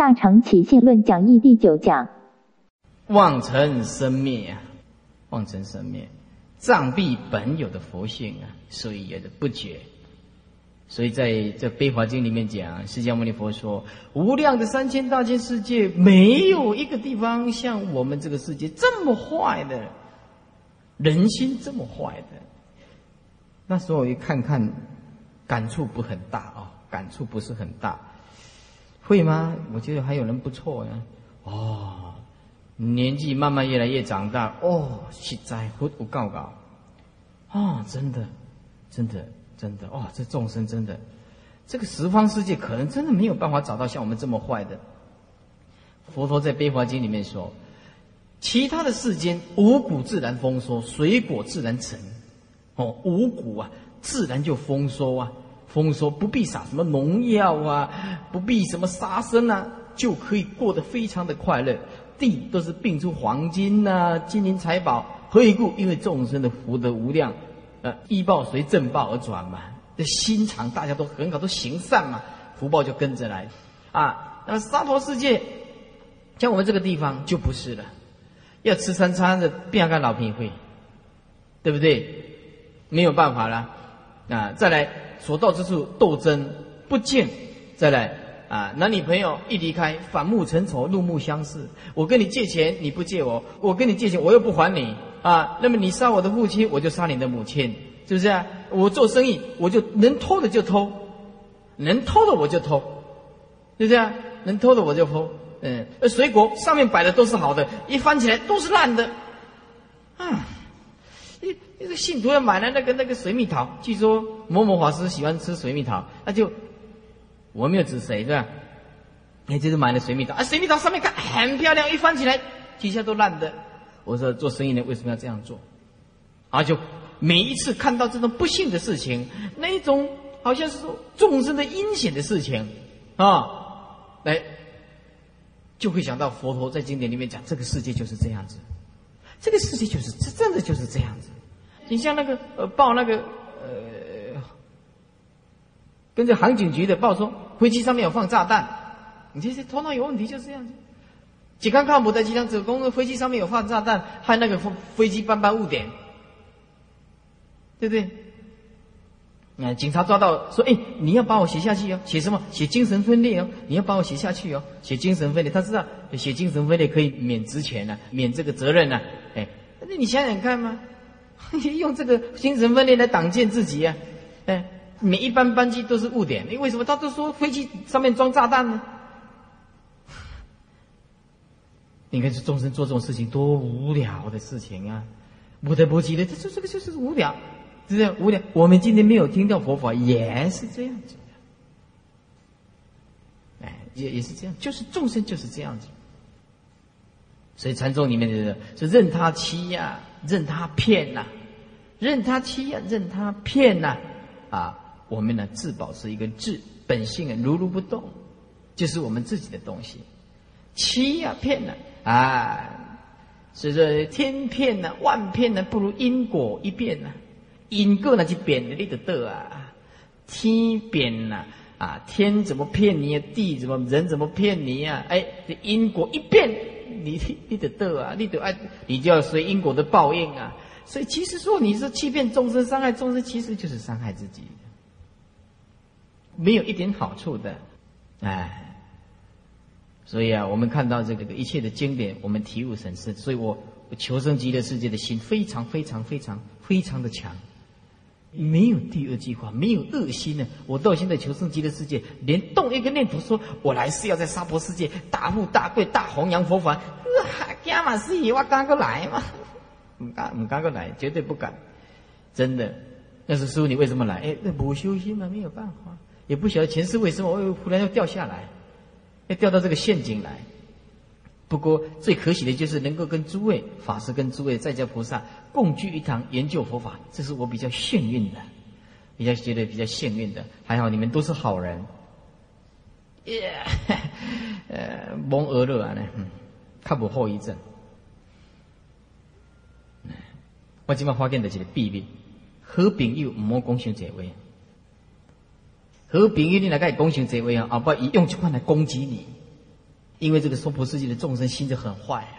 大乘起信论讲义第九讲。妄尘生灭啊，妄尘生灭，障蔽本有的佛性啊，所以也是不觉。所以在这《悲华经》里面讲，释迦牟尼佛说，无量的三千大千世界，没有一个地方像我们这个世界这么坏的，人心这么坏的。那时候我一看看，感触不很大啊，感触不是很大。会吗？我觉得还有人不错呀。哦，年纪慢慢越来越长大，哦，实在不不告告，啊，真的，真的。真的哦，这众生真的，这个十方世界可能真的没有办法找到像我们这么坏的。佛陀在《悲华经》里面说，其他的世间五谷自然丰收，水果自然成。哦，五谷啊，自然就丰收啊，丰收不必撒什么农药啊，不必什么杀生啊，就可以过得非常的快乐。地都是并出黄金呐，金银财宝。何以故？因为众生的福德无量。呃，依报随正报而转嘛，这心肠大家都很好，都行善嘛，福报就跟着来，啊，那么娑婆世界，像我们这个地方就不是了，要吃三餐的变个老贫会，对不对？没有办法了，啊，再来所到之处斗争不见，再来啊，男女朋友一离开反目成仇，怒目相视。我跟你借钱你不借我，我跟你借钱我又不还你。啊，那么你杀我的父亲，我就杀你的母亲，是不是啊？我做生意，我就能偷的就偷，能偷的我就偷，是不是啊？能偷的我就偷。嗯，那水果上面摆的都是好的，一翻起来都是烂的。啊，那个信徒要买了那个那个水蜜桃，据说某某法师喜欢吃水蜜桃，那就我没有指谁，对吧？哎，就是买了水蜜桃，啊，水蜜桃上面看很漂亮，一翻起来底下都烂的。我说做生意的为什么要这样做？啊，就每一次看到这种不幸的事情，那一种好像是说众生的阴险的事情啊，来就会想到佛陀在经典里面讲，这个世界就是这样子，这个世界就是这真的就是这样子。你像那个呃报那个呃跟着航警局的报说飞机上面有放炸弹，你这些头脑有问题就是这样子。几看看不在机上，只公飞机上面有放炸弹，害那个飞机斑斑误点，对不对？啊，警察抓到说：“哎，你要把我写下去哦，写什么？写精神分裂哦，你要把我写下去哦，写精神分裂。”他知道写精神分裂可以免职权呢，免这个责任呢。哎，那你想想看嘛，用这个精神分裂来挡箭自己啊？哎，每一班班机都是误点，你为什么他都说飞机上面装炸弹呢？你看这众生做这种事情多无聊的事情啊！不得不提的，这这这个就是无聊，是不是无聊？我们今天没有听到佛法，也是这样子的，哎，也也是这样，就是众生就是这样子。所以禅宗里面的是任他欺呀，任他骗呐，任他欺呀，任他骗呐，啊，我们呢自保是一个智本性啊，如如不动，就是我们自己的东西，欺呀骗呐。啊，所以说天骗呐，万骗呢，不如因果一变呐。因果呢就变的你的得啊，天变呐啊，天怎么骗你啊？地怎么人怎么骗你啊？哎，这因果一变，你你的得啊，你得爱，你就要随因果的报应啊。所以其实说你是欺骗众生、伤害众生，其实就是伤害自己，没有一点好处的，哎。所以啊，我们看到这个一切的经典，我们体悟神深。所以我求生极乐世界的心非常非常非常非常的强，没有第二句话，没有恶心呢。我到现在求生极乐世界，连动一个念头，说我来是要在娑婆世界大富大贵、大弘扬佛法，干嘛是以我刚过来嘛？唔敢唔敢过来，绝对不敢，真的。那是师傅，你为什么来？哎，那不修心嘛，没有办法，也不晓得前世为什么我忽然要掉下来。要掉到这个陷阱来，不过最可喜的就是能够跟诸位法师、跟诸位在家菩萨共聚一堂研究佛法，这是我比较幸运的，比较觉得比较幸运的。还好你们都是好人，耶，呃，蒙俄勒啊呢，看不后遗症。我今晚发现的一个秘密，好朋友唔好讲伤这位。和朋友你来跟伊讲成这位啊，后不伊用这款来攻击你，因为这个娑婆世界的众生心就很坏啊。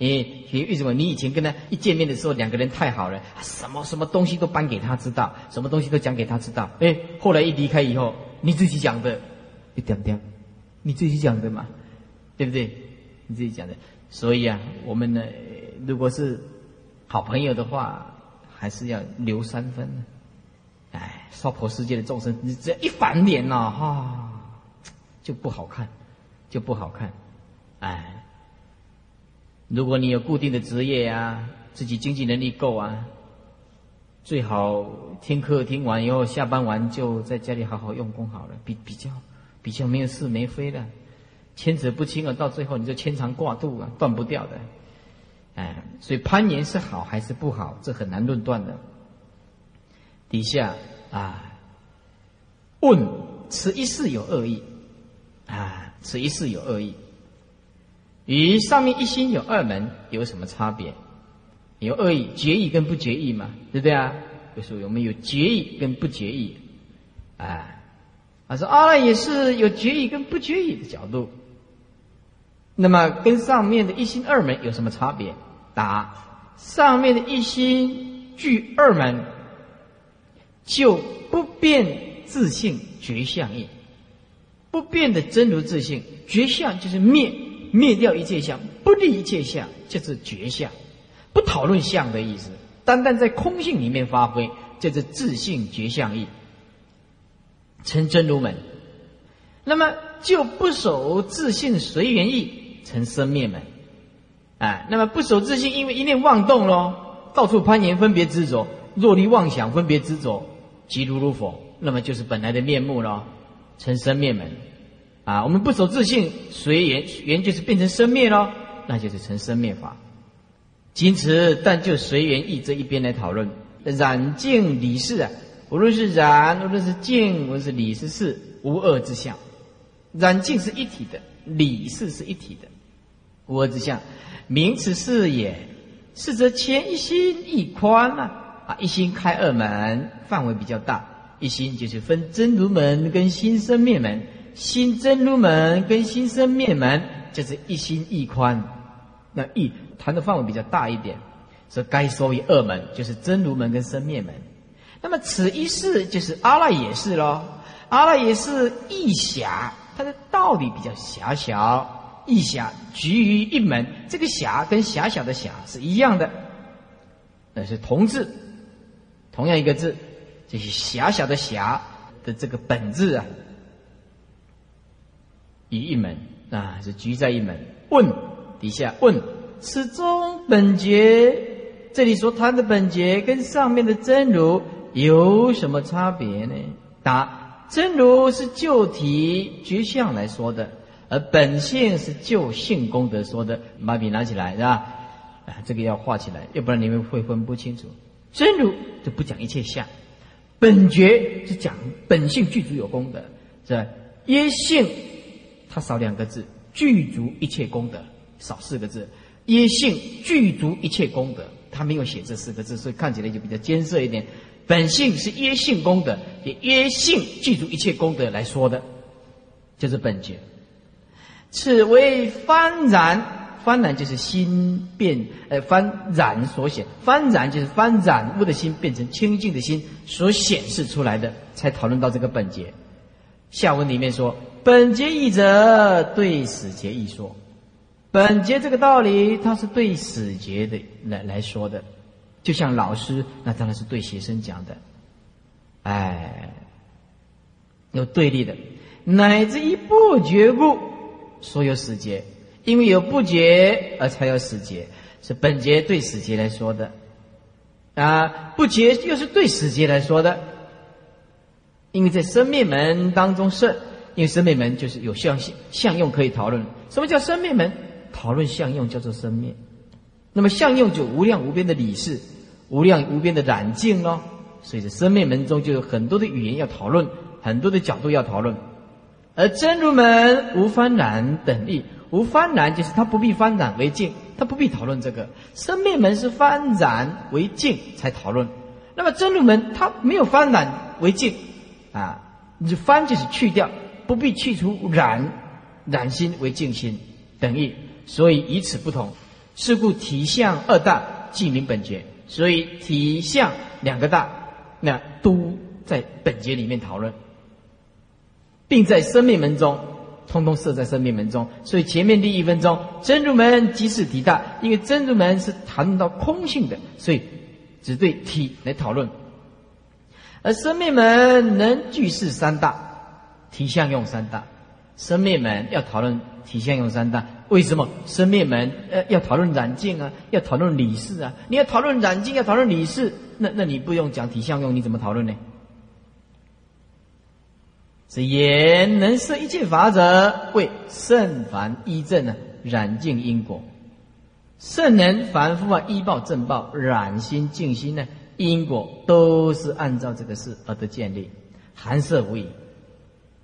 你为什么？你以前跟他一见面的时候，两个人太好了，什么什么东西都搬给他知道，什么东西都讲给他知道。哎，后来一离开以后，你自己讲的，一点点，你自己讲的嘛，对不对？你自己讲的。所以啊，我们呢，如果是好朋友的话，还是要留三分。哎，娑婆世界的众生，你只要一翻脸呐，哈，就不好看，就不好看。哎。如果你有固定的职业啊，自己经济能力够啊，最好听课听完以后，下班完就在家里好好用功好了，比比较比较没有是没非的，牵扯不清啊，到最后你就牵肠挂肚啊，断不掉的。哎，所以攀岩是好还是不好，这很难论断的。底下啊，问此一事有恶意啊，此一事有恶意。与上面一心有二门有什么差别？有恶意、决意跟不决意嘛，对不对啊？就是我们有决意跟不决意，哎，他说阿赖也是有决意跟不决意的角度。那么跟上面的一心二门有什么差别？答：上面的一心具二门，就不变自性觉相意，不变的真如自性觉相就是灭。灭掉一切相，不立一切相，就是觉相，不讨论相的意思，单单在空性里面发挥，就是自性觉相意，成真如门。那么就不守自性随缘意，成生灭门。啊，那么不守自性，因为一念妄动咯，到处攀岩分别执着，若离妄想分别执着，即如如佛，那么就是本来的面目咯，成生灭门。啊，我们不守自信，随缘缘就是变成生灭咯，那就是成生灭法。仅此，但就随缘意这一边来讨论，染净理事啊，无论是染，无论是净，无论是理是事，无二之相。染净是一体的，理事是一体的，无二之相。名此是也，是则前一心一宽啊，啊，一心开二门，范围比较大，一心就是分真如门跟心生灭门。心真如门跟心生灭门，就是一心一宽。那一谈的范围比较大一点，所以该说为二门，就是真如门跟生灭门。那么此一世就是阿赖也是喽，阿赖也是一狭，它的道理比较狭小，一狭局于一门。这个狭跟狭小的狭是一样的，那是同字，同样一个字，这些狭小的狭的这个本质啊。于一门啊，是局在一门。问底下问，此中本觉，这里所谈的本觉跟上面的真如有什么差别呢？答：真如是就体局相来说的，而本性是就性功德说的。把笔拿起来是吧？啊，这个要画起来，要不然你们会分不清楚。真如就不讲一切相，本觉是讲本性具足有功德，是吧？耶性。它少两个字，具足一切功德，少四个字，耶性具足一切功德，他没有写这四个字，所以看起来就比较艰涩一点。本性是耶性功德，以耶性具足一切功德来说的，就是本觉。此为幡然，幡然就是心变，呃，幡然所显，幡然就是幡然物的心变成清净的心所显示出来的，才讨论到这个本节。下文里面说。本节义者对死节义说，本节这个道理，它是对死节的来来说的，就像老师，那当然是对学生讲的，哎，有对立的，乃至于不觉故，所有死节，因为有不觉而才有死节，是本节对死节来说的，啊，不觉又是对死节来说的，因为在生灭门当中是。因为生灭门就是有相性相用可以讨论。什么叫生灭门？讨论相用叫做生灭。那么相用就无量无边的理事，无量无边的染净咯。所以，在生灭门中就有很多的语言要讨论，很多的角度要讨论。而真如门无翻染等义，无翻染就是它不必翻染为净，它不必讨论这个。生灭门是翻染为净才讨论。那么真如门它没有翻染为净啊，你翻就是去掉。不必去除染染心为净心，等于，所以以此不同。是故体相二大，即名本节。所以体相两个大，那都在本节里面讨论，并在生命门中，通通设在生命门中。所以前面第一分钟真如门即是体大，因为真如门是谈到空性的，所以只对体来讨论。而生命门能具是三大，体相用三大。生灭门要讨论体相用三大，为什么生灭门呃要讨论染净啊？要讨论理事啊？你要讨论染净，要讨论理事，那那你不用讲体相用，你怎么讨论呢？是言能摄一切法者，为圣凡依正啊，染净因果。圣人凡夫啊，依报正报，染心净心呢，因果都是按照这个事而得建立，含摄无疑。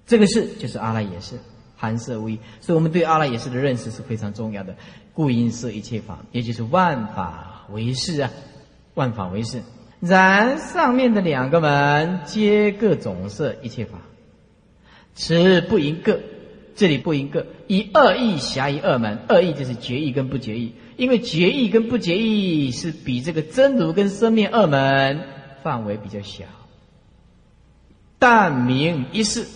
这个事就是阿赖耶识，含摄无疑，所以我们对阿赖耶识的认识是非常重要的。故因摄一切法，也就是万法为事啊，万法为事。然上面的两个门皆各总摄一切法，此不因各，这里不因各，以二义狭于二门。二义就是决意跟不决意，因为决意跟不决意是比这个真如跟生灭二门范围比较小，但明一事。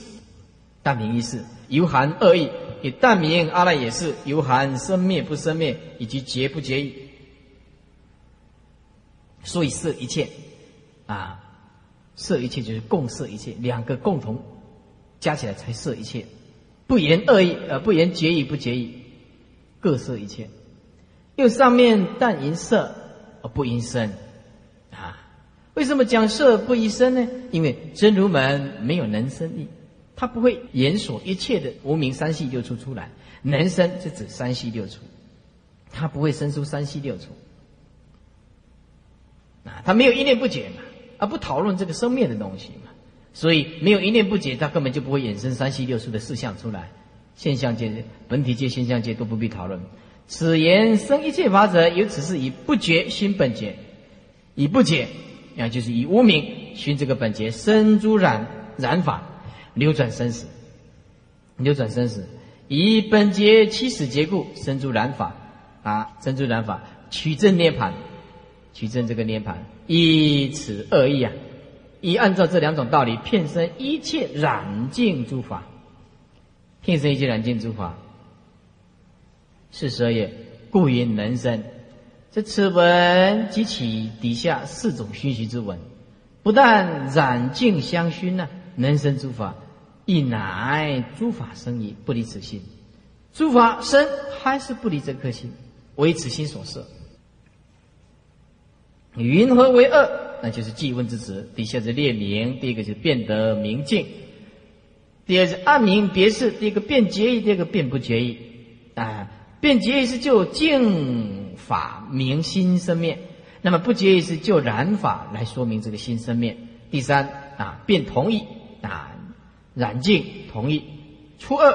但明一事犹含二义，也但明阿赖也是犹含生灭不生灭以及结不结义，所以摄一切啊，摄一切就是共摄一切，两个共同加起来才摄一切，不言恶意呃不言结义不结义，各摄一切。又上面但因色而不因身啊？为什么讲色不因身呢？因为真如门没有能生意。他不会言所一切的无名三系六出出来，能生是指三系六出，他不会生出三系六出，啊，他没有一念不解嘛，而不讨论这个生灭的东西嘛，所以没有一念不解，他根本就不会衍生三系六数的四象出来，现象界、本体界、现象界都不必讨论。此言生一切法者，由此是以不觉心本觉，以不解，啊，就是以无名寻这个本觉生诸染染法。流转生死，流转生死，以本节起始结故生诸染法啊，生诸染法取证涅盘，取证这个涅盘，以此二义啊，以按照这两种道理，骗生一切染净诸法，骗生一切染净诸法，是舍也。故云能生。这此文及其底下四种熏习之文，不但染净相熏呢，能生诸法。亦乃诸法生矣，不离此心；诸法生还是不离这颗心，为此心所摄。云何为恶？那就是记问之词。底下是列名，第一个是变得明净，第二是暗明别事，第一个变结义，第二个变不结义。啊，变结义是就净法明心生灭，那么不结义是就染法来说明这个心生灭。第三啊，变同意啊。染净同意，初二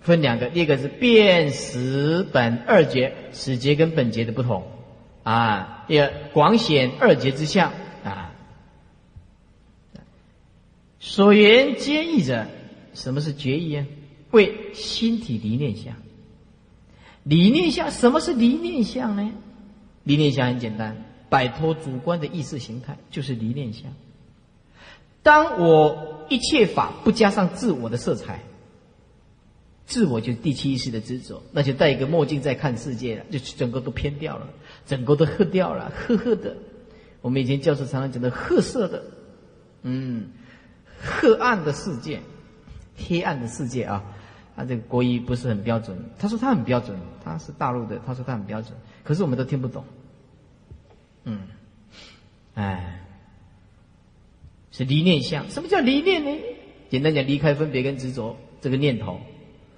分两个，第一个是变十本二节，始节跟本节的不同啊。第二广显二节之相啊。所缘皆义者，什么是决意啊？为心体离念相。离念相，什么是离念相呢？离念相很简单，摆脱主观的意识形态，就是离念相。当我一切法不加上自我的色彩，自我就是第七意识的执着，那就戴一个墨镜在看世界了，就整个都偏掉了，整个都黑掉了，褐褐的。我们以前教授常常讲的褐色的，嗯，黑暗的世界，黑暗的世界啊。他这个国语不是很标准，他说他很标准，他是大陆的，他说他很标准，可是我们都听不懂。嗯，哎。是离念相，什么叫离念呢？简单讲，离开分别跟执着这个念头，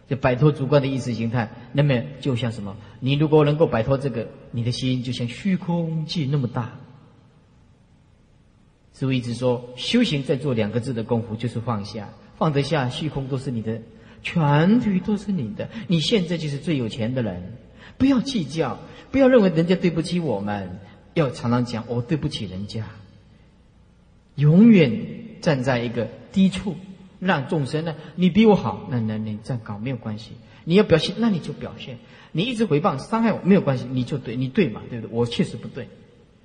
就摆脱主观的意识形态。那么就像什么？你如果能够摆脱这个，你的心就像虚空界那么大。所以一直说，修行在做两个字的功夫，就是放下，放得下，虚空都是你的，全体都是你的。你现在就是最有钱的人，不要计较，不要认为人家对不起我们，要常常讲我对不起人家。永远站在一个低处，让众生呢，你比我好，那那你站高没有关系。你要表现，那你就表现。你一直回谤伤害我没有关系，你就对，你对嘛，对不对？我确实不对。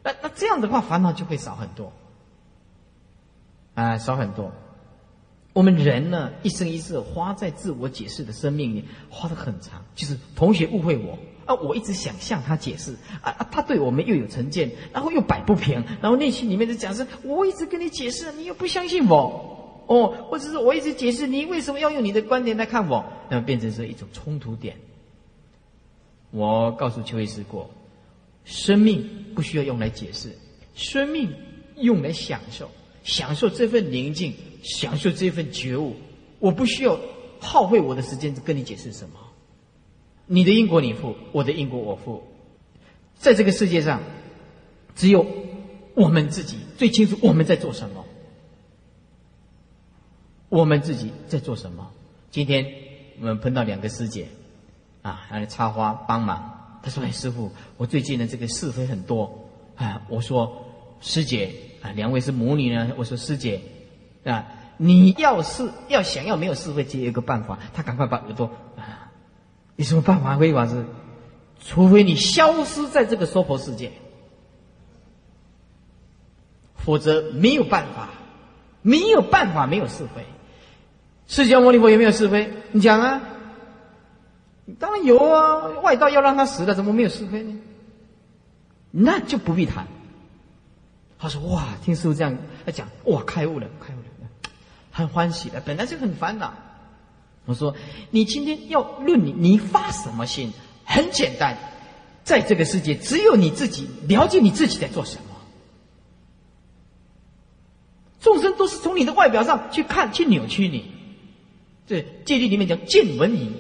那那这样的话，烦恼就会少很多，啊，少很多。我们人呢，一生一世花在自我解释的生命里，花的很长。就是同学误会我啊，我一直想向他解释啊啊，他对我们又有成见，然后又摆不平，然后内心里面的讲是，我一直跟你解释，你又不相信我哦，或者是我一直解释，你为什么要用你的观点来看我？那么变成是一种冲突点。我告诉邱医师过，生命不需要用来解释，生命用来享受，享受这份宁静。享受这份觉悟，我不需要耗费我的时间跟你解释什么。你的因果你负，我的因果我负。在这个世界上，只有我们自己最清楚我们在做什么。我们自己在做什么？今天我们碰到两个师姐，啊，来插花帮忙。他说：“哎，师傅，我最近的这个是非很多啊。”我说：“师姐啊，两位是母女呢。”我说：“师姐。”啊！你要是要想要没有是非，只有一个办法，他赶快把耳朵啊！有什么办法？可以法是，除非你消失在这个娑婆世界，否则没有办法，没有办法没有是非。释迦牟尼佛有没有是非？你讲啊！当然有啊！外道要让他死了，怎么没有是非呢？那就不必谈。他说：“哇，听师傅这样讲，哇，开悟了，开悟了。”很欢喜的，本来就很烦恼。我说：“你今天要论你，你发什么心？很简单，在这个世界，只有你自己了解你自己在做什么。众生都是从你的外表上去看，去扭曲你。这戒律里面讲见闻疑，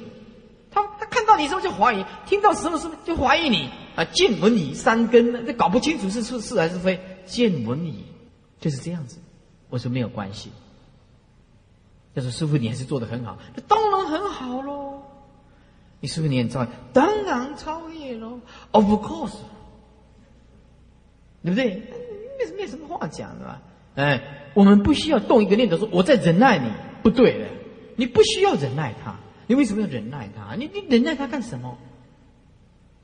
他他看到你时候就怀疑，听到什么什么就怀疑你啊。见闻疑三根，这搞不清楚是是是还是非。见闻疑就是这样子。我说没有关系。”他说：“师傅，你还是做的很好，那当然很好喽。你师傅你很超越，当然超越喽。Of course，对不对？没没什么话讲的吧？哎，我们不需要动一个念头说我在忍耐你，不对的。你不需要忍耐他，你为什么要忍耐他？你你忍耐他干什么？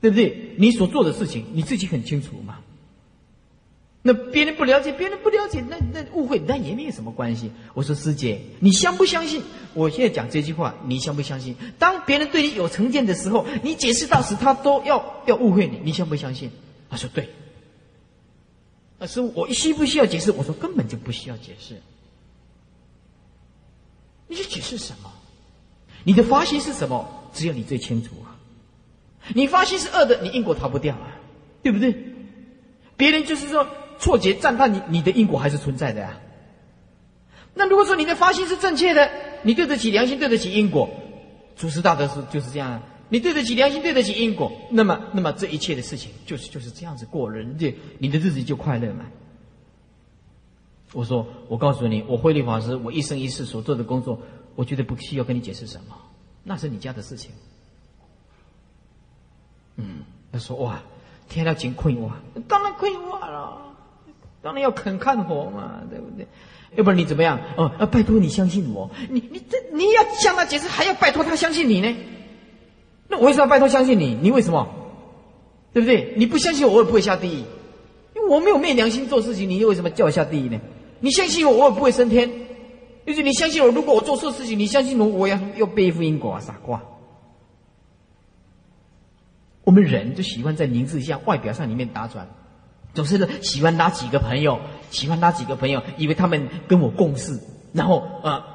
对不对？你所做的事情你自己很清楚嘛。”那别人不了解，别人不了解，那那误会，那也没有什么关系。我说师姐，你相不相信？我现在讲这句话，你相不相信？当别人对你有成见的时候，你解释到时，他都要要误会你，你相不相信？他说对。那师傅，我需不需要解释？我说根本就不需要解释。你去解释什么？你的发心是什么？只有你最清楚啊。你发心是恶的，你因果逃不掉啊，对不对？别人就是说。错觉赞叹你，你的因果还是存在的呀。那如果说你的发心是正确的，你对得起良心，对得起因果，祖师大德是就是这样啊。你对得起良心，对得起因果，那么那么这一切的事情就是就是这样子过人就你的日子就快乐嘛。我说，我告诉你，我慧律法师，我一生一世所做的工作，我觉得不需要跟你解释什么，那是你家的事情。嗯，他说哇，天要真困我，当然困我了。当然要肯看火嘛，对不对？要不然你怎么样？哦，拜托你相信我。你你这你要向他解释，还要拜托他相信你呢？那我为什么要拜托相信你？你为什么？对不对？你不相信我，我也不会下地狱。因为我没有昧良心做事情，你又为什么叫我下地狱呢？你相信我，我也不会升天。就是你相信我，如果我做错事情，你相信我，我要要背负因果啊，傻瓜。我们人就喜欢在名字下、外表上里面打转。总是，喜欢拉几个朋友，喜欢拉几个朋友，以为他们跟我共事，然后啊，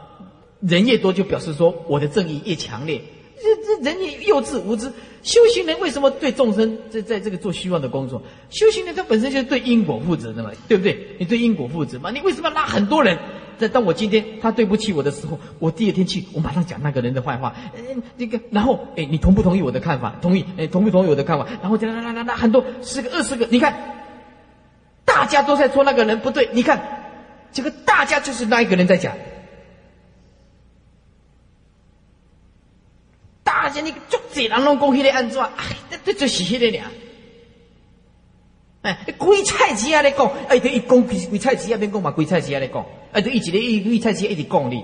人越多就表示说我的正义越强烈。这这人也幼稚无知。修行人为什么对众生在在这个做虚妄的工作？修行人他本身就是对因果负责的嘛，对不对？你对因果负责嘛？你为什么要拉很多人？在当我今天他对不起我的时候，我第二天去，我马上讲那个人的坏话。嗯，那个，然后哎，你同不同意我的看法？同意？哎，同不同意我的看法？然后就拉拉拉拉很多十个二十个，你看。大家都在说那个人不对，你看，这个大家就是那一个人在讲。你足济人拢讲迄个安怎，哎，这这就是迄个俩。哎，鬼菜鸡啊！你讲，哎，对，一讲鬼鬼菜鸡啊，边讲嘛鬼菜鸡啊！你讲，哎，对，一直咧一鬼菜鸡一直讲你。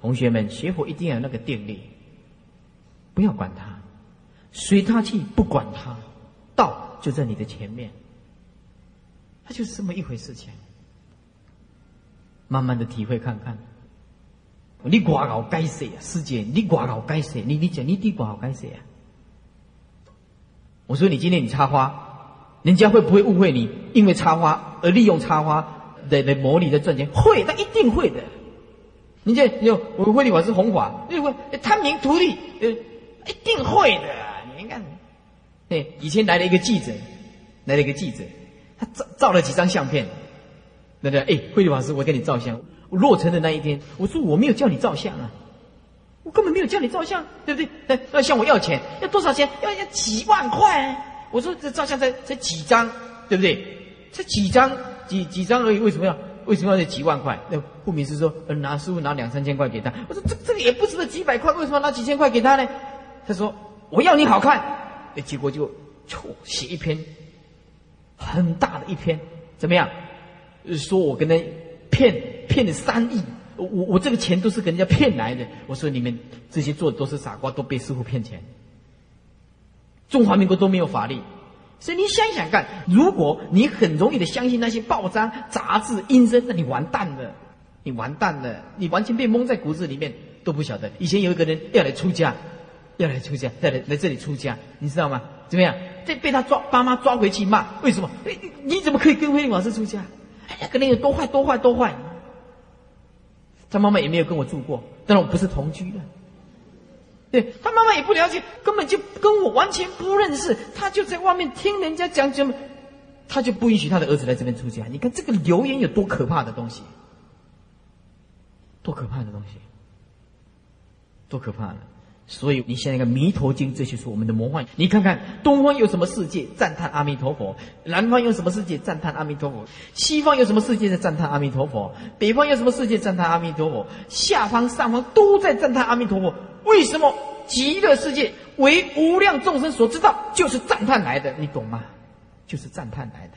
同学们，学佛一定要有那个定力，不要管他，随他去，不管他，道就在你的前面，他就是这么一回事情。慢慢的体会看看，你挂搞该谁啊？师姐，你挂搞该谁？你你讲你地挂搞该谁啊？我说你今天你插花，人家会不会误会你？因为插花而利用插花来来谋利的赚钱？会，他一定会的。人家有我慧理法师弘法，你会贪名图利，呃，一定会的。你看，对，以前来了一个记者，来了一个记者，他照照了几张相片。那个？哎，慧理法师，我给你照相。我落成的那一天，我说我没有叫你照相啊，我根本没有叫你照相，对不对？哎，要向我要钱，要多少钱？要要几万块。我说这照相才才几张，对不对？才几张，几几张而已，为什么要为什么要几万块？那顾名思说，拿师傅拿两三千块给他。我说这这个也不值得几百块，为什么拿几千块给他呢？他说我要你好看。结果就错写一篇很大的一篇，怎么样？说我跟他骗骗了三亿，我我这个钱都是跟人家骗来的。我说你们这些做的都是傻瓜，都被师傅骗钱。中华民国都没有法律，所以你想想看，如果你很容易的相信那些报章、杂志、阴声，那你完蛋了，你完蛋了，你完全被蒙在骨子里面，都不晓得。以前有一个人要来出家，要来出家，要来来这里出家，你知道吗？怎么样？这被他抓，爸妈抓回去骂，为什么？你你怎么可以跟慧律法师出家？哎呀，跟那个多坏多坏多坏！他妈妈也没有跟我住过，当然我不是同居的。对他妈妈也不了解，根本就跟我完全不认识。他就在外面听人家讲什么，他就不允许他的儿子来这边出家。你看这个流言有多可怕的东西，多可怕的东西，多可怕的。所以你现在看《弥陀经》，这就是我们的魔幻。你看看东方有什么世界赞叹阿弥陀佛，南方有什么世界赞叹阿弥陀佛，西方有什么世界在赞叹阿弥陀佛，北方有什么世界赞叹阿弥陀佛，下方上方都在赞叹阿弥陀佛。为什么极乐世界为无量众生所知道，就是赞叹来的？你懂吗？就是赞叹来的，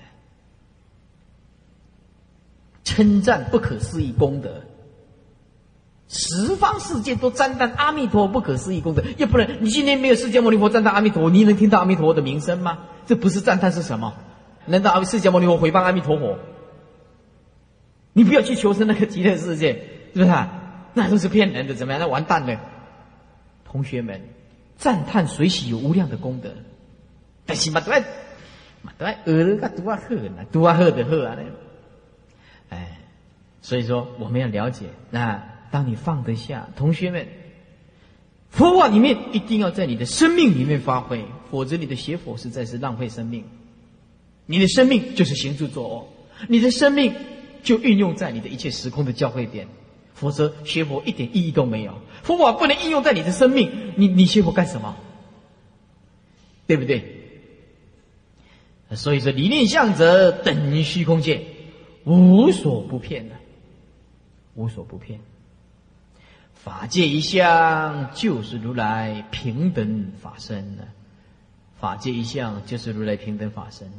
称赞不可思议功德。十方世界都赞叹阿弥陀不可思议功德，要不然你今天没有释迦牟尼佛赞叹阿弥陀，你能听到阿弥陀佛的名声吗？这不是赞叹是什么？难道阿释迦牟尼佛回谤阿弥陀佛？你不要去求生那个极乐世界，是不是？那都是骗人的，怎么样？那完蛋了！同学们，赞叹随喜有无量的功德，但是嘛对嘛都爱呃个多啊喝呢，多啊喝的喝啊哎，所以说我们要了解那。当你放得下，同学们，佛法里面一定要在你的生命里面发挥，否则你的学佛实在是浪费生命。你的生命就是行住坐卧，你的生命就运用在你的一切时空的交汇点，否则学佛一点意义都没有。佛法不能应用在你的生命，你你学佛干什么？对不对？所以说，理念相则等于虚空界，无所不骗的，无所不骗。法界一向就是如来平等法身呢，法界一向就是如来平等法身，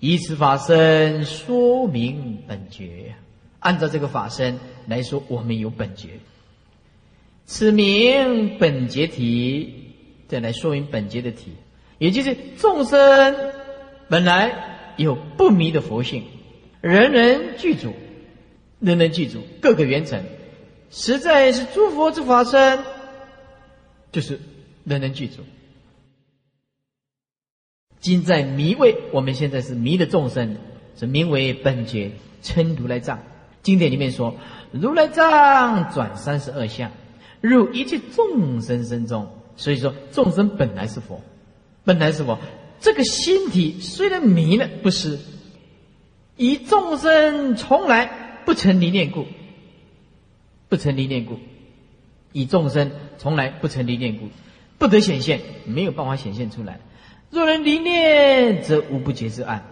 以此法身说明本觉，按照这个法身来说，我们有本觉，此名本觉体，再来说明本觉的体，也就是众生本来有不迷的佛性，人人具足，人人具足，各个圆成。实在是诸佛之法身，就是人人具足。今在迷位，我们现在是迷的众生，是名为本觉，称如来藏。经典里面说，如来藏转三十二相，入一切众生身中。所以说，众生本来是佛，本来是佛。这个心体虽然迷了，不是以众生从来不曾离念故。不成离念故，以众生从来不成离念故，不得显现，没有办法显现出来。若能离念，则无不觉之岸。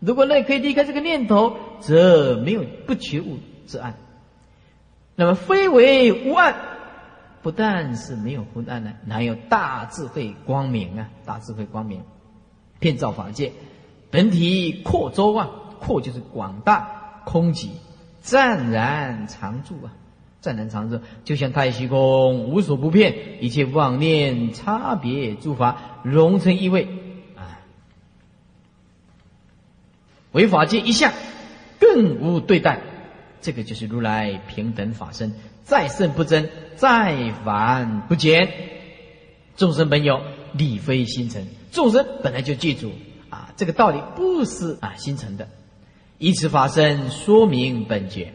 如果那可以离开这个念头，则没有不觉悟之岸。那么非为无岸，不但是没有昏暗呢，哪有大智慧光明啊？大智慧光明，遍照法界，本体阔周啊，阔就是广大，空寂，湛然常住啊。湛然常住，就像太虚空，无所不遍，一切妄念差别诸法融成一味啊，为法界一向，更无对待。这个就是如来平等法身，再胜不增，再凡不减。众生本有，理非心成。众生本来就记住啊，这个道理不是啊心成的。以此法身说明本觉，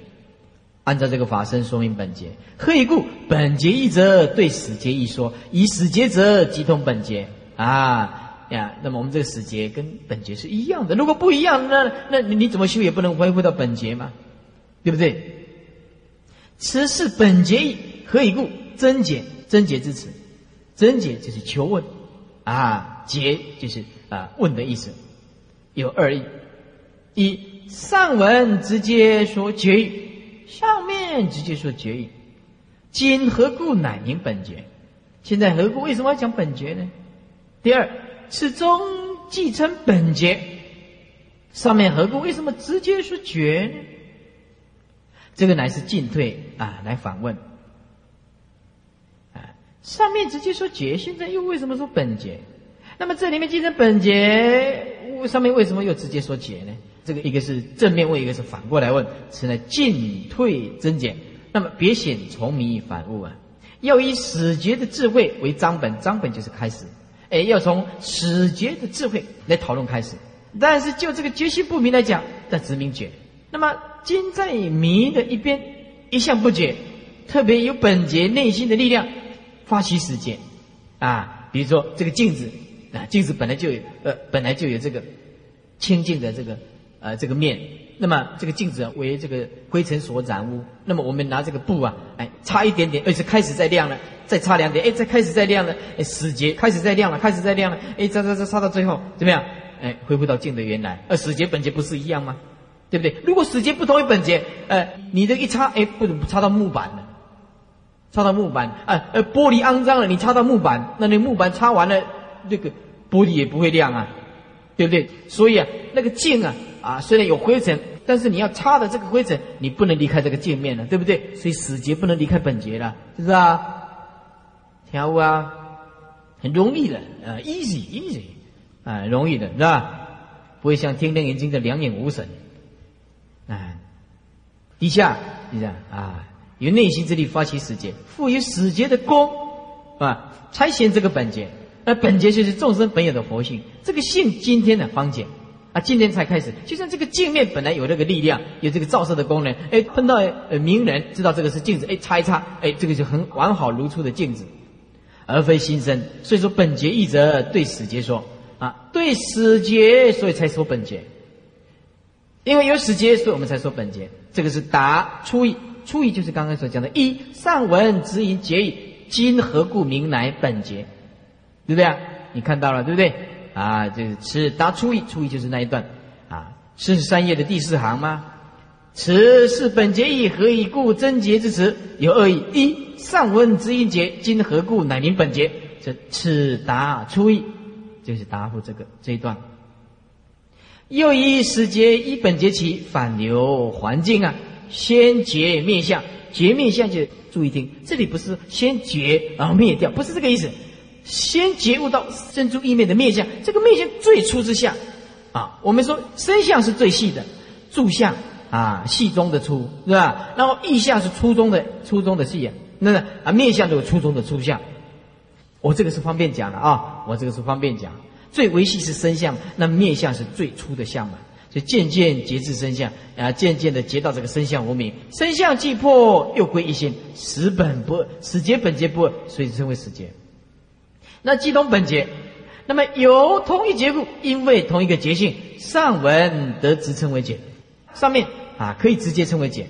按照这个法身说明本节。何以故？本节一则对死节一说，以死节者即通本节啊呀。那么我们这个死节跟本节是一样的。如果不一样，那那你怎么修也不能恢复到本节嘛？对不对？此是本节义，何以故？真解，真解之词，真解就是求问，啊，解就是啊问的意思，有二义：一上文直接说绝义，下面直接说绝义。今何故乃名本觉？现在何故为什么要讲本觉呢？第二，此中既称本觉，上面何故为什么直接说觉呢？这个乃是进退啊，来反问。啊，上面直接说劫，现在又为什么说本劫？那么这里面继承本劫，上面为什么又直接说劫呢？这个一个是正面问，一个是反过来问，成了进退增减。那么别显从迷反悟啊，要以始觉的智慧为章本，章本就是开始。哎，要从始觉的智慧来讨论开始。但是就这个决心不明来讲，但执明觉。那么。今在迷的一边一向不解，特别有本节内心的力量发起时间啊，比如说这个镜子啊，镜子本来就有呃本来就有这个清净的这个呃这个面，那么这个镜子为这个灰尘所染污，那么我们拿这个布啊，哎擦一点点，而且开始在亮了，再擦两点，哎再开始在亮了，哎死结开始在亮了，开始在亮了，哎擦擦擦擦到最后怎么样？哎恢复到镜的原来，而死结本节不是一样吗？对不对？如果死结不同于本节，呃，你这一擦，哎，不怎么擦到木板了，擦到木板，啊，呃，玻璃肮脏了，你擦到木板，那你木板擦完了，这个玻璃也不会亮啊，对不对？所以啊，那个镜啊，啊，虽然有灰尘，但是你要擦的这个灰尘，你不能离开这个界面了，对不对？所以死结不能离开本节了，是不是啊？调悟啊，很容易的，啊，easy easy，啊，容易的，是吧？不会像天天眼睛的两眼无神。啊，底下你看啊，由内心之力发起死劫，赋予死劫的功啊，才显这个本劫。那本劫就是众生本有的佛性，这个性今天的方解啊，今天才开始。就像这个镜面本来有这个力量，有这个照射的功能，哎，碰到呃名人知道这个是镜子，哎，擦一擦，哎，这个就很完好如初的镜子，而非新生。所以说本节一则对死节说啊，对死节，所以才说本节。因为有死节，所以我们才说本节。这个是答初意，初意就是刚刚所讲的：一上文指引结义，今何故名乃本节？对不对啊？你看到了对不对？啊，就是此答初意，初意就是那一段啊，四十三页的第四行吗？此是本节义，何以故？真节之词有二义：一上文指引节，今何故乃名本节？这此答初意，就是答复这个这一段。又以时节一本节起，反流环境啊，先绝灭相，绝灭相就注意听，这里不是先绝然后灭掉，不是这个意思。先觉悟到生出意面的面相，这个面相最初之相啊。我们说身相是最细的，住相啊细中的粗，是吧？然后意相是粗中的粗中的细啊。那啊面相都有粗中的粗相。我这个是方便讲的啊，我这个是方便讲。最维系是身相，那面相是最初的相嘛？就渐渐节制身相，啊，渐渐的结到这个身相无名，身相既破，又归一心，死本不二，始节本结不，所以称为死结。那即同本节，那么由同一结故，因为同一个结性，上文得直称为解，上面啊可以直接称为解。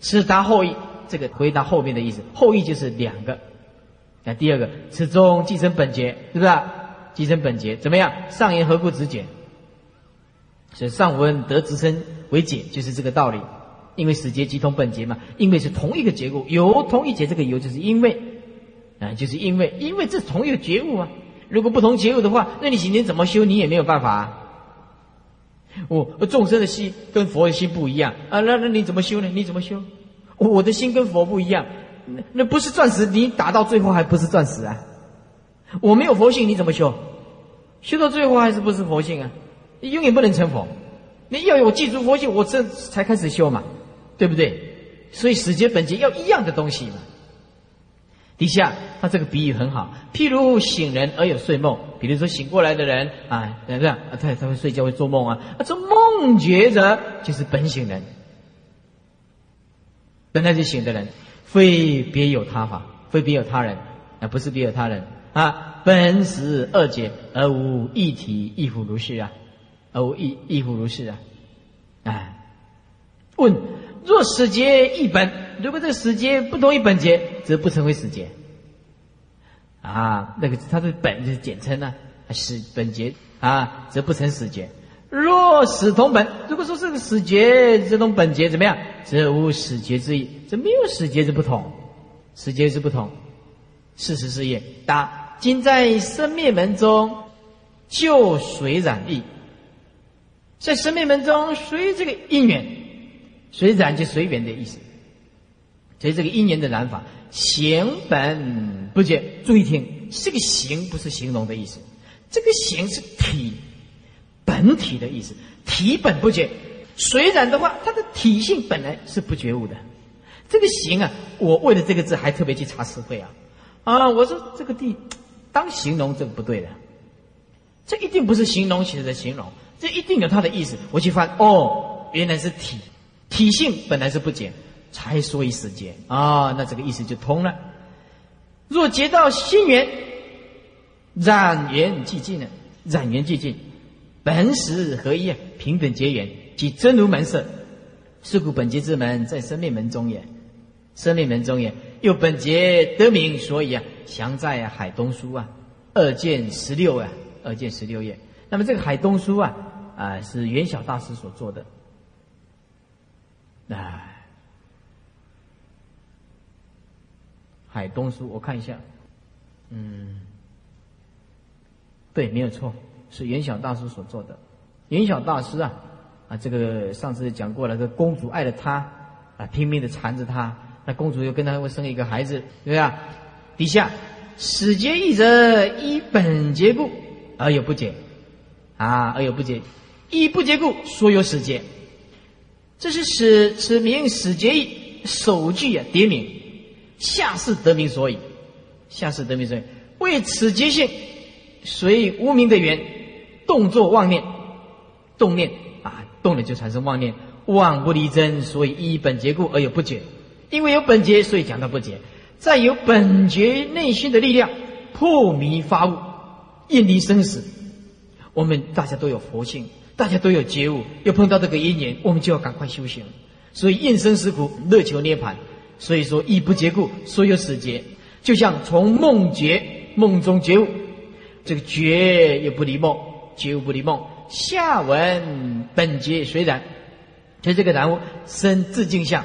此答后意，这个回答后面的意思，后意就是两个。那第二个，此中继承本节，是不是？即成本节怎么样？上言何故直解？所以上文得直称为解，就是这个道理。因为始节即同本节嘛，因为是同一个结构，由同一节，这个由就是因为啊，就是因为，因为这同一个觉悟啊。如果不同觉悟的话，那你今天怎么修，你也没有办法。哦，众生的心跟佛的心不一样啊，那那你怎么修呢？你怎么修？我的心跟佛不一样，那那不是钻石，你打到最后还不是钻石啊？我没有佛性，你怎么修？修到最后还是不是佛性啊？你永远不能成佛。你要有记住佛性，我这才开始修嘛，对不对？所以始觉本觉要一样的东西嘛。底下他这个比喻很好，譬如醒人而有睡梦，比如说醒过来的人啊，怎么样？他他会睡觉会做梦啊，啊，这梦觉者就是本醒人，本来就醒的人，非别有他法，非别有他人，啊，不是别有他人啊，本实二解而无一体，亦复如是啊，而无亦亦复如是啊，哎，问。若死劫一本，如果这个死劫不同于本劫，则不成为死劫。啊，那个它的本就是简称呢，死本劫啊，则不成死劫。若死同本，如果说这个死劫这种本劫怎么样，则无死劫之意，这没有死劫之不同，死劫之不同。事实是也。答：今在生灭门中，就随染意，在生灭门中随这个因缘。随染就随缘的意思，所以这个因缘的染法，行本不觉。注意听，这个行不是形容的意思，这个行是体本体的意思。体本不觉，随染的话，它的体性本来是不觉悟的。这个行啊，我为了这个字还特别去查词汇啊啊！我说这个地当形容这个不对的，这一定不是形容词的形容，这一定有它的意思。我去翻，哦，原来是体。体性本来是不减，才说以时间啊，那这个意思就通了。若结到心缘，染缘寂尽了，染缘寂尽，本实合一啊，平等结缘，即真如门色。是故本节之门在生命门中也，生命门中也。又本节得名，所以啊，详在海东书啊，二卷十六啊，二卷十六页。那么这个海东书啊，啊是元晓大师所做的。哎，海东书，我看一下，嗯，对，没有错，是元晓大师所做的。元晓大师啊，啊，这个上次讲过了，这公主爱着他，啊，拼命的缠着他，那公主又跟他会生一个孩子，对不对啊？底下，始结义者依本结故而有不解，啊，而有不解，依不结故说有始结。这是使此名始结义首句啊，叠名下士得名所以，下士得名所以为此结性随无名的缘，动作妄念，动念啊，动了就产生妄念，妄不离真，所以依本结故而有不解。因为有本结，所以讲到不解。再有本觉内心的力量，破迷发悟，厌离生死。我们大家都有佛性。大家都有觉悟，又碰到这个因缘，我们就要赶快修行。所以应生死苦，乐求涅槃。所以说，亦不结故，所有死结。就像从梦觉，梦中觉悟，这个觉也不离梦，觉悟不离梦。下文本觉虽然，就这个然物生自净相。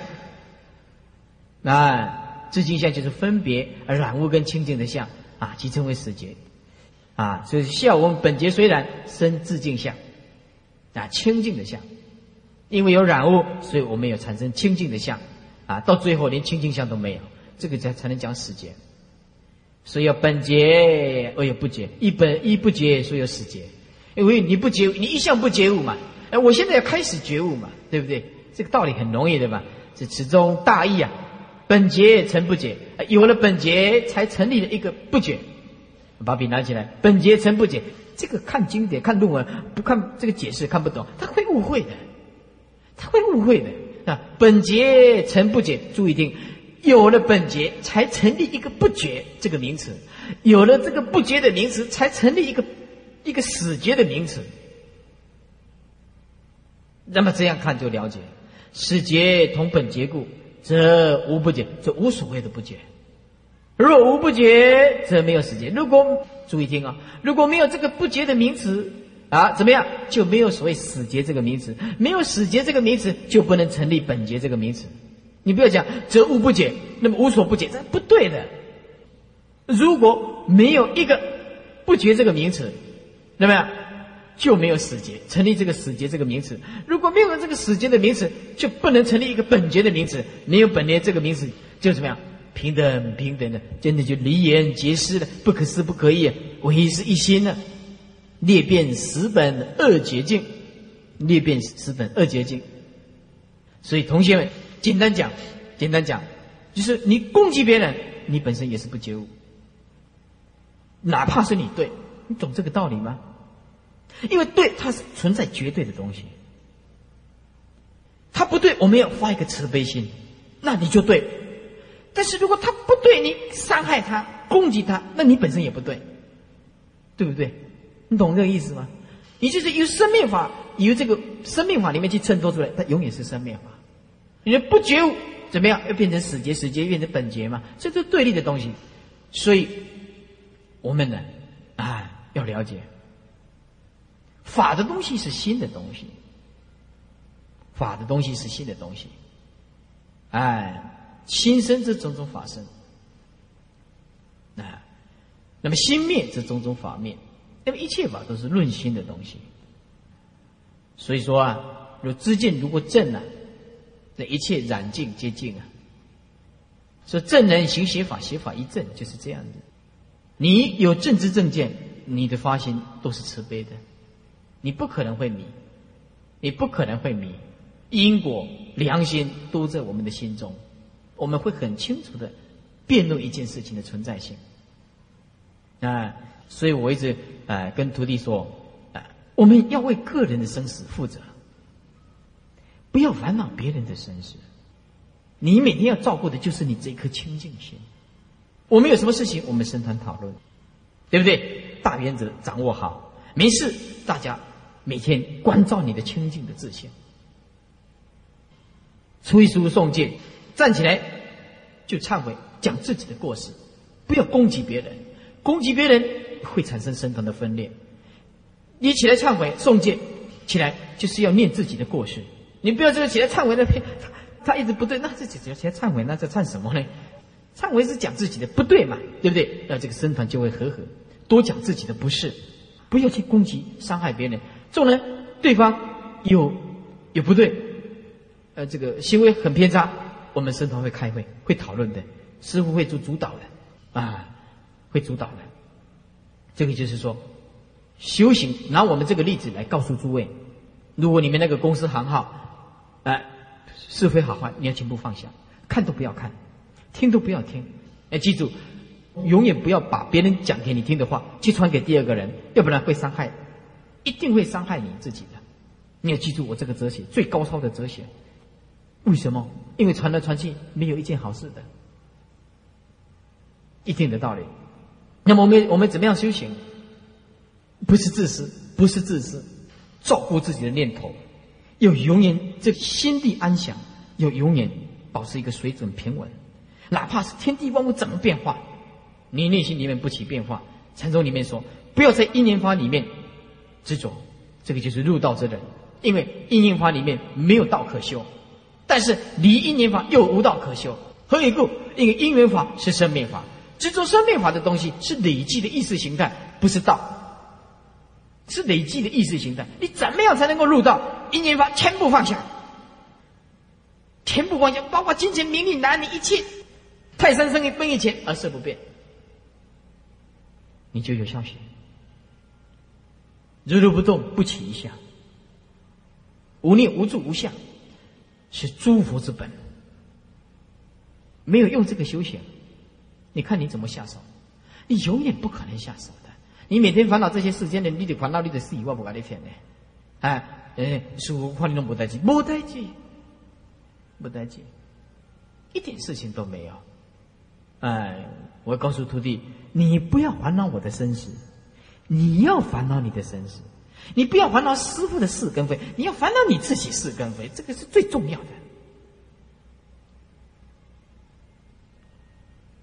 啊，自净相就是分别而染物跟清净的相啊，即称为死结。啊，所以下文本觉虽然生自净相。啊，清净的相，因为有染污，所以我们有产生清净的相，啊，到最后连清净相都没有，这个才才能讲死结。所以要本结而有不结，一本一不结，所以有死结。因为你不觉，你一向不觉悟嘛，哎，我现在要开始觉悟嘛，对不对？这个道理很容易的嘛，这其中大义啊，本结成不结，有了本结才成立了一个不结。把笔拿起来，本结成不解。这个看经典、看论文，不看这个解释看不懂，他会误会的，他会误会的啊！本节成不解，注意听，有了本节才成立一个不觉这个名词，有了这个不觉的名词，才成立一个一个死结的名词。那么这样看就了解，死结同本结故，则无不解，这无所谓的不解。若无不觉，则没有死结。如果注意听啊，如果没有这个不结的名词啊，怎么样就没有所谓死结这个名词？没有死结这个名词，就不能成立本结这个名词。你不要讲则无不解，那么无所不解，这不对的。如果没有一个不觉这个名词，那么就没有死劫，成立这个死劫这个名词。如果没有了这个死劫的名词，就不能成立一个本劫的名词。没有本劫这个名词，就怎么样？平等平等的，真的就离言结失了，不可思不可议，唯一是一心了。裂变十本二捷径，裂变十本二捷径。所以同学们，简单讲，简单讲，就是你攻击别人，你本身也是不觉悟，哪怕是你对，你懂这个道理吗？因为对，它是存在绝对的东西。他不对，我们要发一个慈悲心，那你就对。但是如果他不对，你伤害他、攻击他，那你本身也不对，对不对？你懂这个意思吗？你就是由生命法，由这个生命法里面去衬托出来，它永远是生命法。你不觉悟，怎么样？要变成死劫，死劫变成本劫嘛？这是对立的东西。所以，我们呢，啊，要了解。法的东西是新的东西，法的东西是新的东西，哎，心生这种种法生，啊，那么心灭这种种法灭，那么一切法都是论心的东西。所以说啊，有知见如果正啊，那一切染净皆净啊。说正人行邪法，邪法一正，就是这样子。你有正知正见，你的发心都是慈悲的。你不可能会迷，你不可能会迷，因果良心都在我们的心中，我们会很清楚的辩论一件事情的存在性。啊，所以我一直啊跟徒弟说，啊，我们要为个人的生死负责，不要烦恼别人的生死，你每天要照顾的就是你这颗清净心。我们有什么事情，我们深谈讨论，对不对？大原则掌握好，没事，大家。每天关照你的清净的自信，吹书诵经，站起来就忏悔，讲自己的过失，不要攻击别人，攻击别人会产生深层的分裂。你起来忏悔诵戒，起来就是要念自己的过失，你不要这个起来忏悔的，他他一直不对，那自己只要起来忏悔，那在忏什么呢？忏悔是讲自己的不对嘛，对不对？那这个僧团就会和和，多讲自己的不是，不要去攻击伤害别人。众人对方有有不对，呃，这个行为很偏差，我们僧团会开会，会讨论的，师傅会做主导的，啊，会主导的。这个就是说，修行拿我们这个例子来告诉诸位：，如果你们那个公司行号，哎，是非好坏，你要全部放下，看都不要看，听都不要听，哎，记住，永远不要把别人讲给你听的话去传给第二个人，要不然会伤害。一定会伤害你自己的，你要记住我这个哲学最高超的哲学。为什么？因为传来传去没有一件好事的，一定的道理。那么我们我们怎么样修行？不是自私，不是自私，照顾自己的念头，要永远这心地安详，要永远保持一个水准平稳，哪怕是天地万物怎么变化，你内心里面不起变化。禅宗里面说，不要在因缘法里面。执着，这个就是入道之人，因为因缘法里面没有道可修，但是离因缘法又无道可修。何以故？因为因缘法是生命法，执着生命法的东西是累积的意识形态，不是道，是累积的意识形态。你怎么样才能够入道？因缘法全部放下，全部放下，包括金钱、名利、男女一切，泰山生于分以前而色不变，你就有消息。如如不动，不起一相；无念无住无相，是诸佛之本。没有用这个修行，你看你怎么下手？你永远不可能下手的。你每天烦恼这些世间的，你得烦恼你的事以外不搞你骗呢。哎，哎，师傅看你都不带劲，不带劲，不带劲，一点事情都没有。哎，我告诉徒弟，你不要烦恼我的生死。你要烦恼你的生死，你不要烦恼师傅的是跟非，你要烦恼你自己是跟非，这个是最重要的。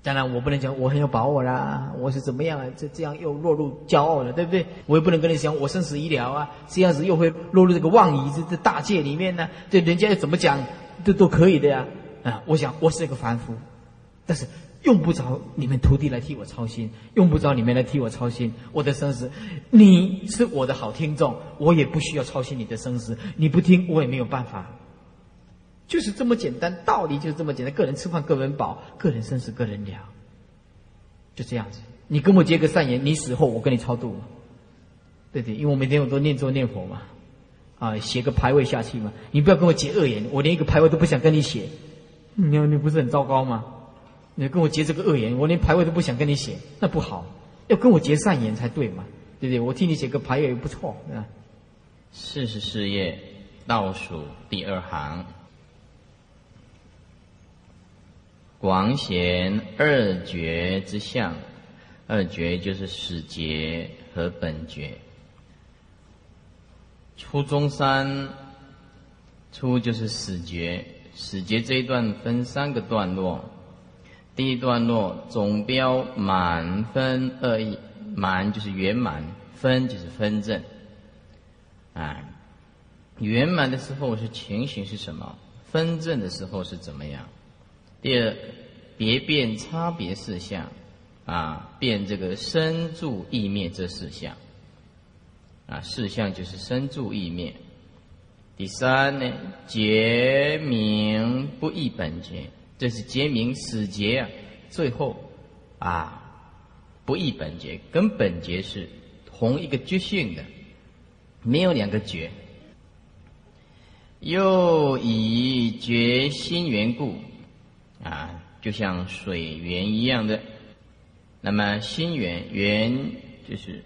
当然，我不能讲我很有把握啦，我是怎么样啊？这这样又落入骄傲了，对不对？我也不能跟你讲我生死医疗啊，这样子又会落入这个妄疑这这大界里面呢？对人家又怎么讲都都可以的呀？啊，我想我是一个凡夫，但是用不着你们徒弟来替我操心，用不着你们来替我操心我的生死。你是我的好听众，我也不需要操心你的生死。你不听，我也没有办法。就是这么简单，道理就是这么简单。个人吃饭，个人饱；个人生死，个人了。就这样子。你跟我结个善缘，你死后我跟你超度。对对，因为我每天我都念咒念佛嘛，啊，写个牌位下去嘛。你不要跟我结恶缘，我连一个牌位都不想跟你写。你你不是很糟糕吗？你跟我结这个恶缘，我连牌位都不想跟你写，那不好。要跟我结善缘才对嘛，对不对？我替你写个牌位也不错，啊。四十四页倒数第二行。广显二觉之相，二觉就是始觉和本觉。初中三，初就是始觉，始觉这一段分三个段落。第一段落总标满分二义，满就是圆满，分就是分正。啊，圆满的时候是情形是什么？分正的时候是怎么样？第二，别变差别事项，啊，变这个生住意灭这四项，啊，四项就是生住意灭。第三呢，结明不异本觉，这是结明死结啊，最后啊，不异本觉，跟本觉是同一个觉性的，没有两个觉。又以觉心缘故。啊，就像水源一样的，那么心源源就是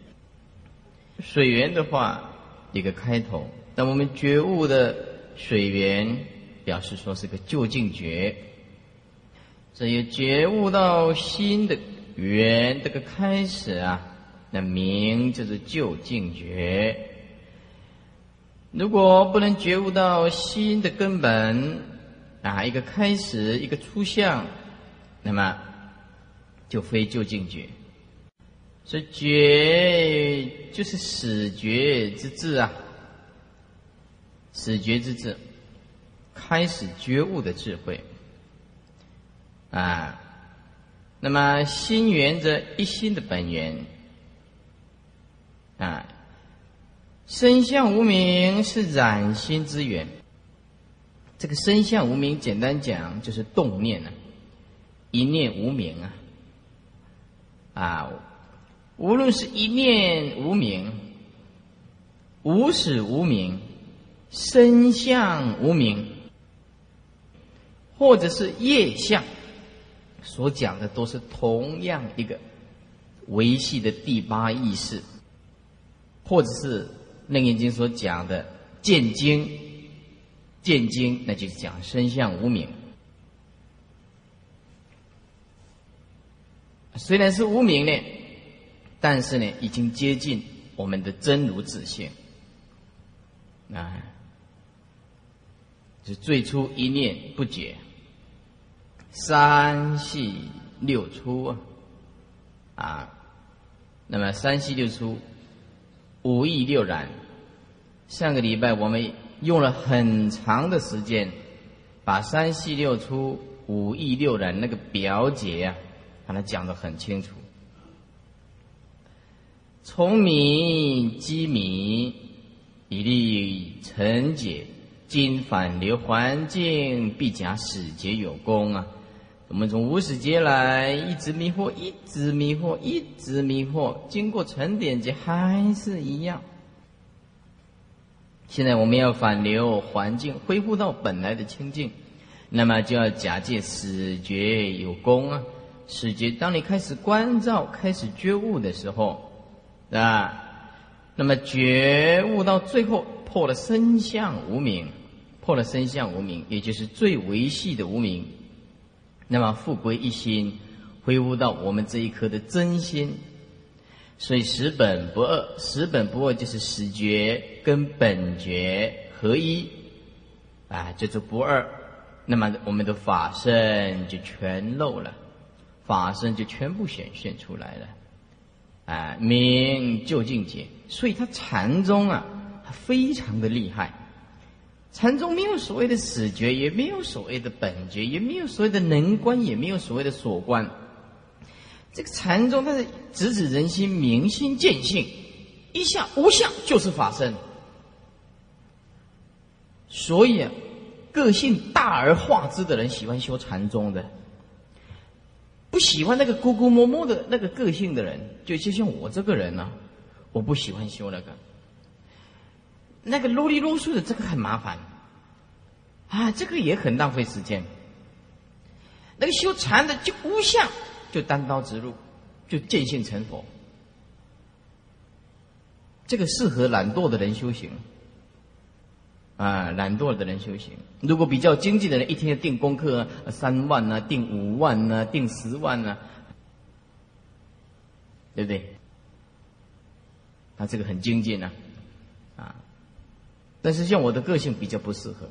水源的话，一个开头。那我们觉悟的水源，表示说是个就近觉。所以觉悟到心的源这个开始啊，那名就是就近觉。如果不能觉悟到心的根本。啊，一个开始，一个初相，那么就非就近觉。所以觉就是始觉之智啊，始觉之智，开始觉悟的智慧啊。那么心源则一心的本源啊，身相无名是染心之源。这个身相无名，简单讲就是动念啊，一念无名啊，啊，无论是一念无名、无始无名、身相无名，或者是业相，所讲的都是同样一个维系的第八意识，或者是《楞严经》所讲的见经。见经，那就是讲身相无名。虽然是无名呢，但是呢，已经接近我们的真如自性。啊，是最初一念不觉，三系六出啊，啊，那么三系六出，五意六染。上个礼拜我们。用了很长的时间，把三系六出、五意六染那个表解啊，把它讲得很清楚。从迷积迷，以利成解，今反流环境，必假始劫有功啊！我们从无始劫来，一直迷惑，一直迷惑，一直迷惑，经过成点劫还是一样。现在我们要反流环境，恢复到本来的清净，那么就要假借始觉有功啊！始觉，当你开始关照、开始觉悟的时候，啊，那么觉悟到最后破了身相无名，破了身相无名，也就是最维系的无名，那么复归一心，恢复到我们这一颗的真心。所以十本不二，十本不二就是始觉跟本觉合一，啊，叫做不二。那么我们的法身就全露了，法身就全部显现出来了，啊，明就近解。所以他禅宗啊，他非常的厉害，禅宗没有所谓的死觉，也没有所谓的本觉，也没有所谓的能观，也没有所谓的所观。这个禅宗它是直指人心，明心见性，一相无相就是法身。所以啊，个性大而化之的人喜欢修禅宗的，不喜欢那个咕咕摸摸的那个个性的人，就就像我这个人呢，我不喜欢修那个。那个啰里啰嗦的，这个很麻烦，啊，这个也很浪费时间。那个修禅的就无相，就单刀直入，就见性成佛。这个适合懒惰的人修行，啊，懒惰的人修行。如果比较经济的人，一天要定功课三万呢，定五万呢，定十万呢，对不对？他这个很精进呢。但是像我的个性比较不适合，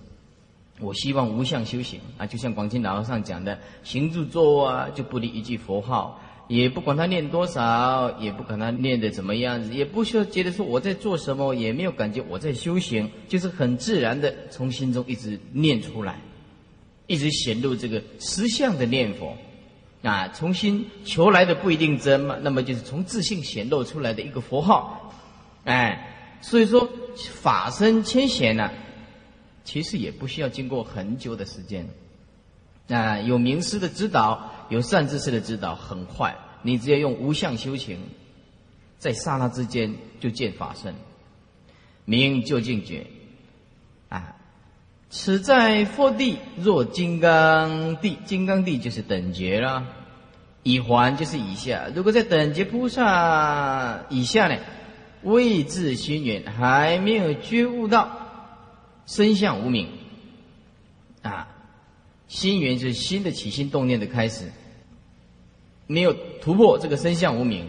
我希望无相修行啊，就像广清老和尚讲的，行住坐啊，就不离一句佛号，也不管他念多少，也不管他念的怎么样子，也不需要觉得说我在做什么，也没有感觉我在修行，就是很自然的从心中一直念出来，一直显露这个实相的念佛，啊，从心求来的不一定真嘛，那么就是从自信显露出来的一个佛号，哎。所以说，法身牵显呢，其实也不需要经过很久的时间。啊，有名师的指导，有善知识的指导，很快，你只要用无相修行，在刹那之间就见法身，明就净觉。啊，此在佛地若金刚地，金刚地就是等觉了，以还就是以下。如果在等觉菩萨以下呢？未至心源，还没有觉悟到身相无名啊！心源就是新的起心动念的开始，没有突破这个身相无名，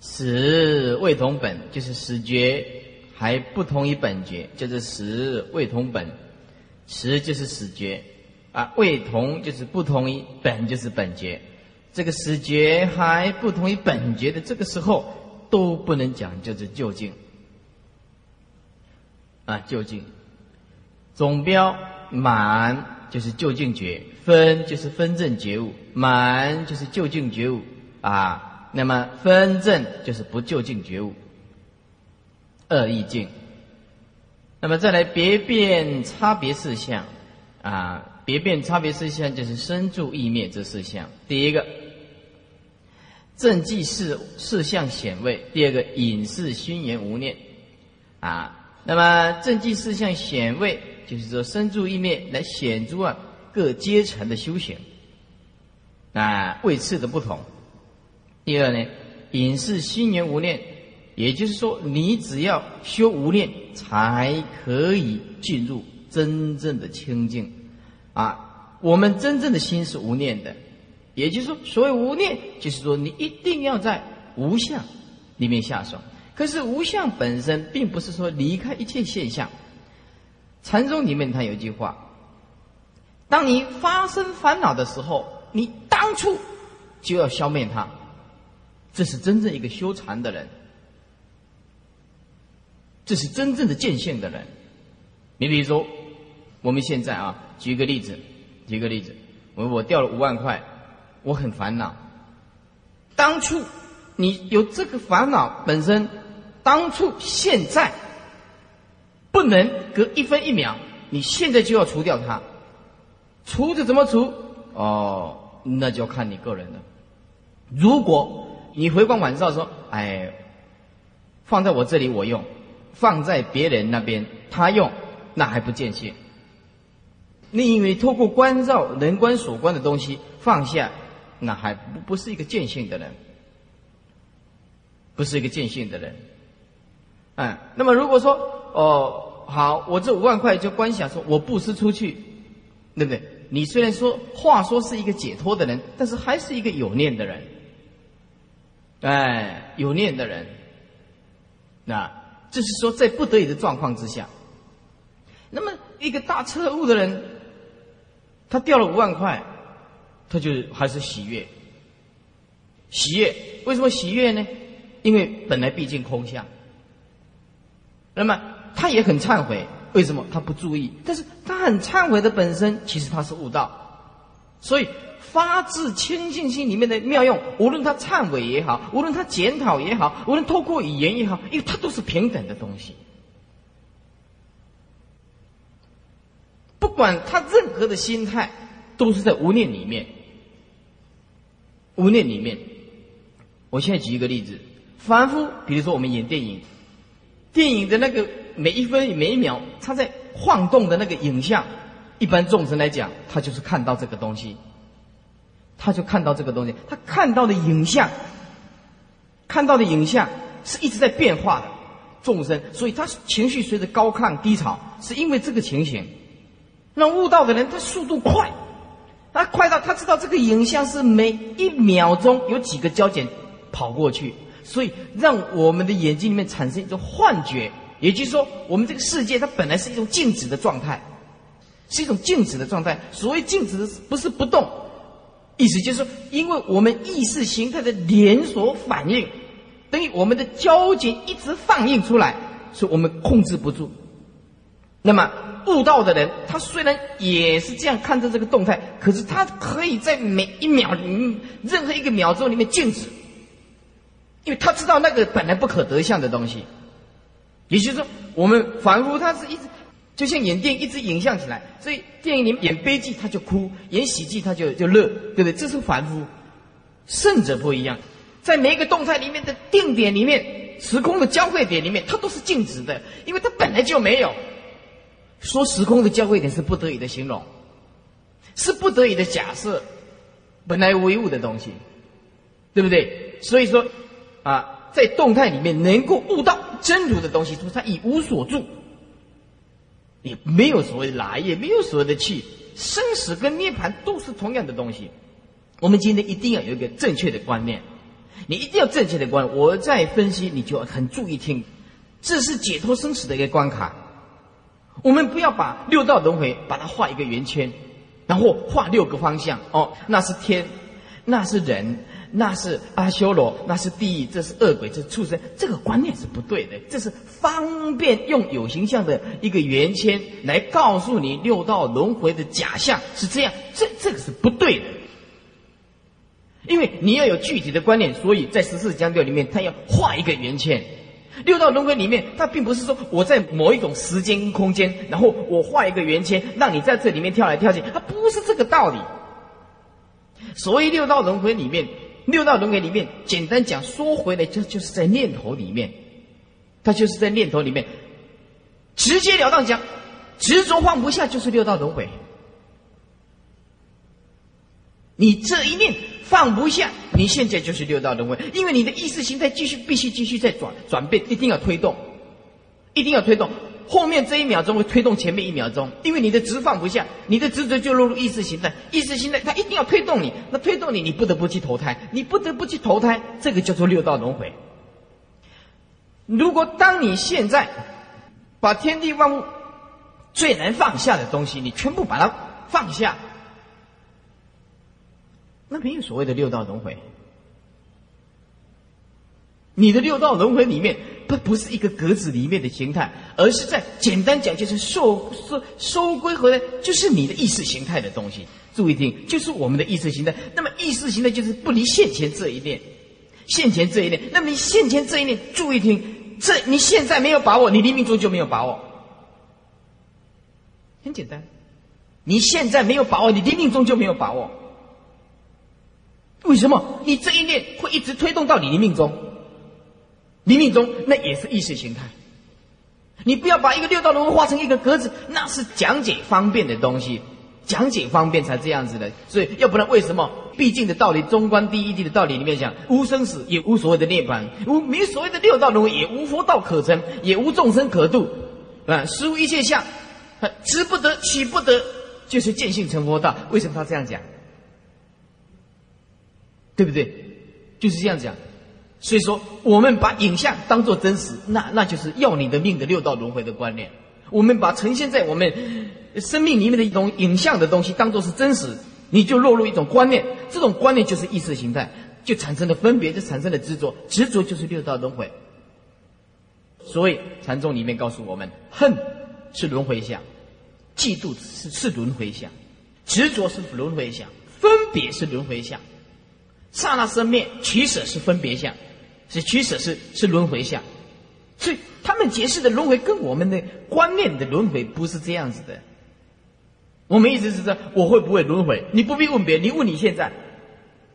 始未同本，就是始觉还不同于本觉，就是始未同本，始就是始觉啊，未同就是不同于本，就是本觉。这个始觉还不同于本觉的这个时候，都不能讲就是究竟啊，究竟总标满就是究竟觉，分就是分正觉悟，满就是究竟觉悟啊。那么分正就是不究竟觉悟，二意境。那么再来别变差别事项啊，别变差别事项就是生住意灭这四项。第一个。正记事事相显位，第二个隐士心言无念，啊，那么正记事相显位，就是说身住意念来显诸啊各阶层的修行，啊位次的不同。第二呢，隐士心言无念，也就是说你只要修无念，才可以进入真正的清净，啊，我们真正的心是无念的。也就是说，所谓无念，就是说你一定要在无相里面下手。可是无相本身并不是说离开一切现象。禅宗里面他有一句话：当你发生烦恼的时候，你当初就要消灭它。这是真正一个修禅的人，这是真正的见性的人。你比如说，我们现在啊，举个例子，举个例子，我我掉了五万块。我很烦恼。当初你有这个烦恼本身，当初现在不能隔一分一秒，你现在就要除掉它。除着怎么除？哦，那就看你个人了。如果你回光返照说：“哎，放在我这里我用，放在别人那边他用，那还不见性。”你以为透过关照人观所观的东西放下？那还不不是一个见性的人，不是一个见性的人，嗯，那么如果说哦好，我这五万块就观想说我布施出去，对不对？你虽然说话说是一个解脱的人，但是还是一个有念的人，哎，有念的人，那这是说在不得已的状况之下，那么一个大彻悟的人，他掉了五万块。他就还是喜悦，喜悦为什么喜悦呢？因为本来毕竟空相，那么他也很忏悔，为什么他不注意？但是他很忏悔的本身，其实他是悟道。所以发自清净心里面的妙用，无论他忏悔也好，无论他检讨也好，无论透过语言也好，因为它都是平等的东西。不管他任何的心态，都是在无念里面。无念里面，我现在举一个例子：凡夫，比如说我们演电影，电影的那个每一分每一秒，他在晃动的那个影像，一般众生来讲，他就是看到这个东西，他就看到这个东西，他看到的影像，看到的影像是一直在变化的众生，所以他情绪随着高亢低潮，是因为这个情形。那悟道的人，他速度快，他快到他知道这个影像是每一秒钟有几个焦点跑过去，所以让我们的眼睛里面产生一种幻觉，也就是说，我们这个世界它本来是一种静止的状态，是一种静止的状态。所谓静止，不是不动，意思就是说，因为我们意识形态的连锁反应，等于我们的焦点一直放映出来，所以我们控制不住。那么。悟道的人，他虽然也是这样看着这个动态，可是他可以在每一秒里，任何一个秒钟里面静止，因为他知道那个本来不可得相的东西。也就是说，我们凡夫他是一直就像演电影，一直影像起来，所以电影里面演悲剧他就哭，演喜剧他就就乐，对不对？这是凡夫。圣者不一样，在每一个动态里面的定点里面，时空的交汇点里面，它都是静止的，因为它本来就没有。说时空的交汇点是不得已的形容，是不得已的假设，本来唯物的东西，对不对？所以说，啊，在动态里面能够悟到真如的东西，就是它以无所住，也没有所谓的来，也没有所谓的去，生死跟涅槃都是同样的东西。我们今天一定要有一个正确的观念，你一定要正确的观。我在分析，你就很注意听，这是解脱生死的一个关卡。我们不要把六道轮回把它画一个圆圈，然后画六个方向哦，那是天，那是人，那是阿修罗，那是地狱，这是恶鬼，这是畜生。这个观念是不对的，这是方便用有形象的一个圆圈来告诉你六道轮回的假象是这样，这这个是不对的。因为你要有具体的观念，所以在十四讲调里面，他要画一个圆圈。六道轮回里面，它并不是说我在某一种时间空间，然后我画一个圆圈，让你在这里面跳来跳去，它不是这个道理。所谓六道轮回里面，六道轮回里面，简单讲说回来，就就是在念头里面，它就是在念头里面，直截了当讲，执着放不下就是六道轮回。你这一念。放不下，你现在就是六道轮回，因为你的意识形态继续必须继续在转转变，一定要推动，一定要推动。后面这一秒钟会推动前面一秒钟，因为你的执放不下，你的执着就落入意识形态，意识形态它一定要推动你，那推动你，你不得不去投胎，你不得不去投胎，这个叫做六道轮回。如果当你现在把天地万物最难放下的东西，你全部把它放下。那没有所谓的六道轮回，你的六道轮回里面不不是一个格子里面的形态，而是在简单讲就是收收收归回来，就是你的意识形态的东西。注意听，就是我们的意识形态。那么意识形态就是不离现前这一念，现前这一念。那么你现前这一念，注意听，这你现在没有把握，你黎明中就没有把握。很简单，你现在没有把握，你黎明中就没有把握。为什么你这一念会一直推动到你的命中？你命中那也是意识形态。你不要把一个六道轮回画成一个格子，那是讲解方便的东西，讲解方便才这样子的。所以要不然为什么毕竟的道理，中观第一地的道理里面讲，无生死也无所谓的涅槃，无没所谓的六道轮回，也无佛道可成，也无众生可度，啊，实无一切相，知不得，取不得，就是见性成佛道。为什么他这样讲？对不对？就是这样讲，所以说我们把影像当做真实，那那就是要你的命的六道轮回的观念。我们把呈现在我们生命里面的一种影像的东西当做是真实，你就落入一种观念，这种观念就是意识形态，就产生了分别，就产生了执着，执着就是六道轮回。所以禅宗里面告诉我们，恨是轮回相，嫉妒是是轮回相，执着是轮回相，分别是轮回相，刹那生灭取舍是分别相，是取舍是是轮回相。所以他们解释的轮回跟我们的观念的轮回不是这样子的。我们一直是说我会不会轮回？你不必问别人，你问你现在，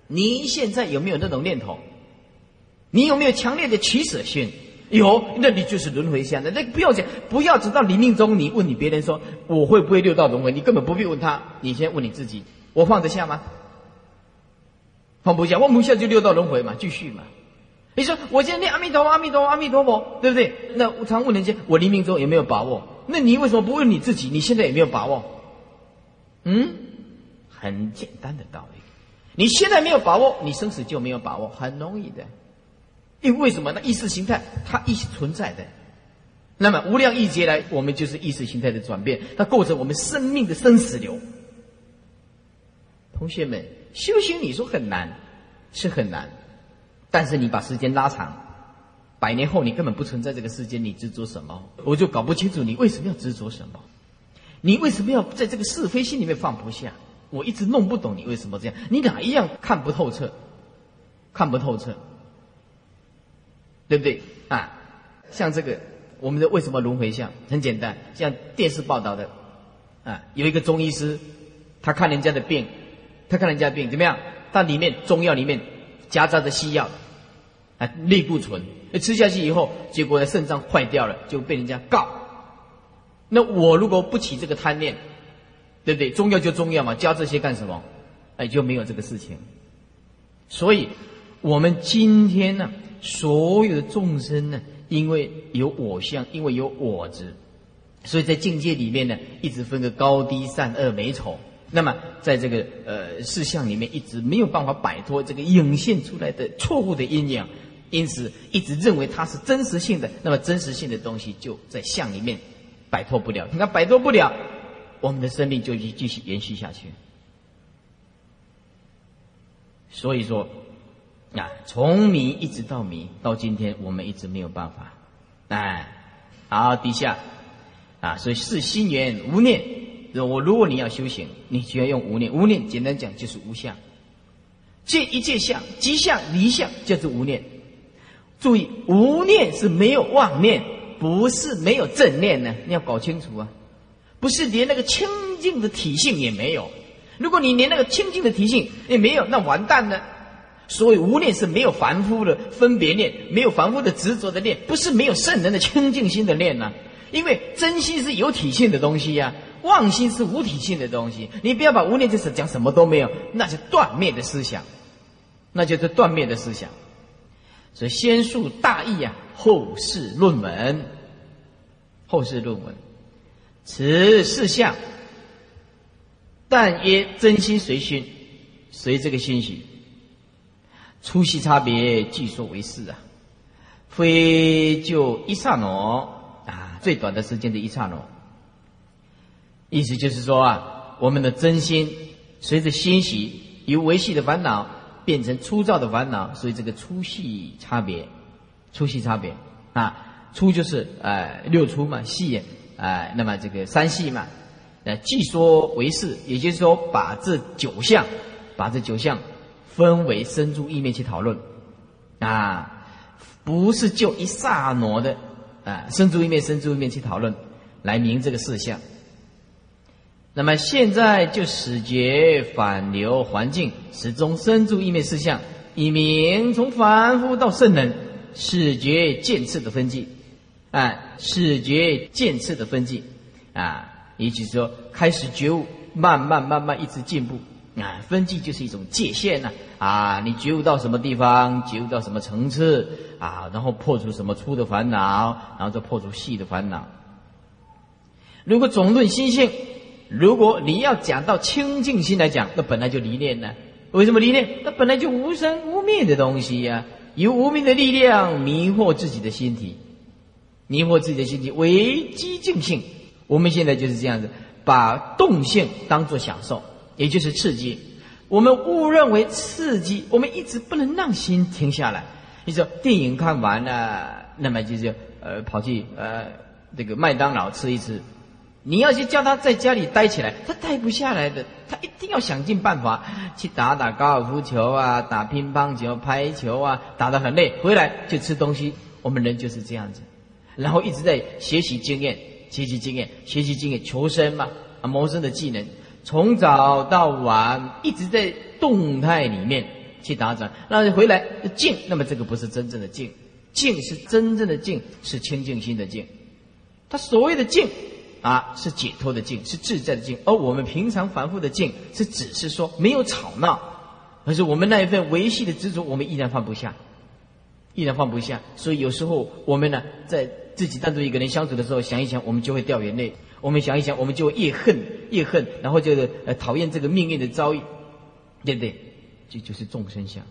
你现在有没有那种念头？你有没有强烈的取舍心？有，那你就是轮回相的。那不要讲，不要直到临命中，你问你别人说我会不会六道轮回？你根本不必问他，你先问你自己：我放得下吗？放不下，放不下就六道轮回嘛，继续嘛。你说我现在念阿弥陀佛，阿弥陀佛，阿弥陀佛，对不对？那我常问人家，我临命中有没有把握？那你为什么不问你自己？你现在有没有把握？嗯，很简单的道理。你现在没有把握，你生死就没有把握，很容易的。因为为什么？那意识形态它一直存在的。那么无量亿劫来，我们就是意识形态的转变，它构成我们生命的生死流。同学们，修行你说很难，是很难，但是你把时间拉长，百年后你根本不存在这个世间，你执着什么？我就搞不清楚你为什么要执着什么，你为什么要在这个是非心里面放不下？我一直弄不懂你为什么这样，你哪一样看不透彻？看不透彻。对不对啊？像这个，我们的为什么轮回相很简单，像电视报道的啊，有一个中医师，他看人家的病，他看人家病怎么样？他里面中药里面夹杂着西药，啊，类固醇，吃下去以后，结果呢肾脏坏掉了，就被人家告。那我如果不起这个贪念，对不对？中药就中药嘛，加这些干什么？哎，就没有这个事情。所以，我们今天呢？所有的众生呢，因为有我相，因为有我执，所以在境界里面呢，一直分个高低善恶美丑。那么在这个呃事项里面，一直没有办法摆脱这个涌现出来的错误的阴影，因此一直认为它是真实性的。那么真实性的东西就在相里面摆脱不了。你看摆脱不了，我们的生命就继继续延续下去。所以说。啊，从迷一直到迷，到今天我们一直没有办法。哎，好，底下啊，所以是心缘无念。我如果你要修行，你就要用无念。无念简单讲就是无相，借一切相，即相离相就是无念。注意，无念是没有妄念，不是没有正念呢。你要搞清楚啊，不是连那个清净的体性也没有。如果你连那个清净的体性也没有，那完蛋了。所谓无念是没有凡夫的分别念，没有凡夫的执着的念，不是没有圣人的清净心的念呐。因为真心是有体性的东西呀，妄心是无体性的东西。你不要把无念就是讲什么都没有，那是断灭的思想，那就是断灭的思想。所以先述大义啊，后世论文，后世论文，此四项，但曰真心随心，随这个心许。粗细差别，据说为是啊，非就一刹那啊，最短的时间的一刹那。意思就是说啊，我们的真心随着欣喜由维系的烦恼变成粗糙的烦恼，所以这个粗细差别，粗细差别啊，粗就是呃六粗嘛，细啊，那么这个三细嘛，呃，既说为是，也就是说把这九项，把这九项。分为深诸意面去讨论，啊，不是就一刹那的啊，深诸意面、深诸意面去讨论来明这个事项。那么现在就使觉反流环境，始终深住意面事项，以明从凡夫到圣人始觉渐次的分际，啊，始觉渐次的分际，啊，也就是说开始觉悟，慢慢慢慢一直进步。啊，分际就是一种界限呐！啊，你觉悟到什么地方，觉悟到什么层次啊，然后破除什么粗的烦恼，然后再破除细的烦恼。如果总论心性，如果你要讲到清净心来讲，那本来就离念呢。为什么离念？那本来就无生无灭的东西呀，有无名的力量迷惑自己的心体，迷惑自己的心体为激进性。我们现在就是这样子，把动性当作享受。也就是刺激，我们误认为刺激，我们一直不能让心停下来。你说电影看完了，那么就是呃，跑去呃这个麦当劳吃一吃。你要去叫他在家里待起来，他待不下来的。他一定要想尽办法去打打高尔夫球啊，打乒乓球、排球啊，打得很累，回来就吃东西。我们人就是这样子，然后一直在学习经验、学习经验、学习经验，求生嘛，啊，谋生的技能，从早到晚一直在动态里面去打转，那回来静，那么这个不是真正的静，静是真正的静，是清净心的静。他所谓的静。啊，是解脱的静，是自在的静。而我们平常反复的静，是只是说没有吵闹，可是我们那一份维系的执着，我们依然放不下，依然放不下。所以有时候我们呢，在自己单独一个人相处的时候，想一想，我们就会掉眼泪；我们想一想，我们就越恨越恨，然后就呃讨厌这个命运的遭遇，对不对？这就是众生相。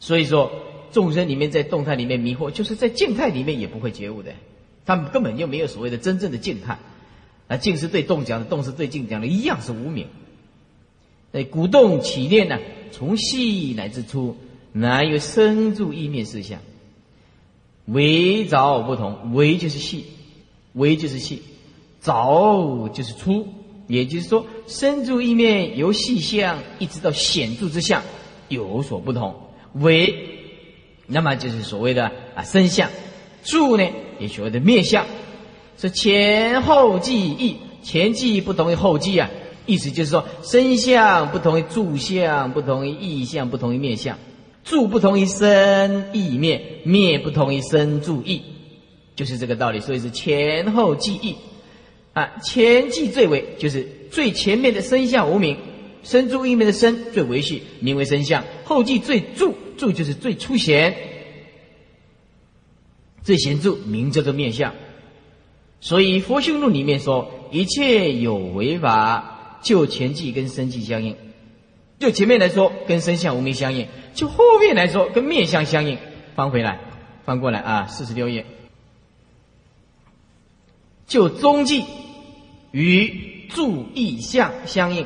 所以说，众生里面在动态里面迷惑，就是在静态里面也不会觉悟的，他们根本就没有所谓的真正的静态。啊，静是对动讲的，动是对静讲的，一样是无名。哎，鼓动起念呢，从细乃至粗，乃有生住意灭事相。微早不同，微就是细，微就是细，早就是粗。也就是说，生住意灭由细相一直到显著之相有所不同。微，那么就是所谓的啊生相；住呢，也所谓的灭相。是前后记忆，前记忆不同于后记啊，意思就是说，身相不同于住相，不同于意相，不同于灭相，住不同于身意灭，灭不同于身住意，就是这个道理。所以是前后记忆啊，前记最为就是最前面的身相无名，身住意灭的身最维系，名为身相；后记最住住就是最粗显，最显著名叫做面相。所以《佛性论》里面说，一切有为法，就前际跟生际相应；就前面来说，跟身相无名相应；就后面来说，跟面相相应。翻回来，翻过来啊，四十六页。就中际与注意相相应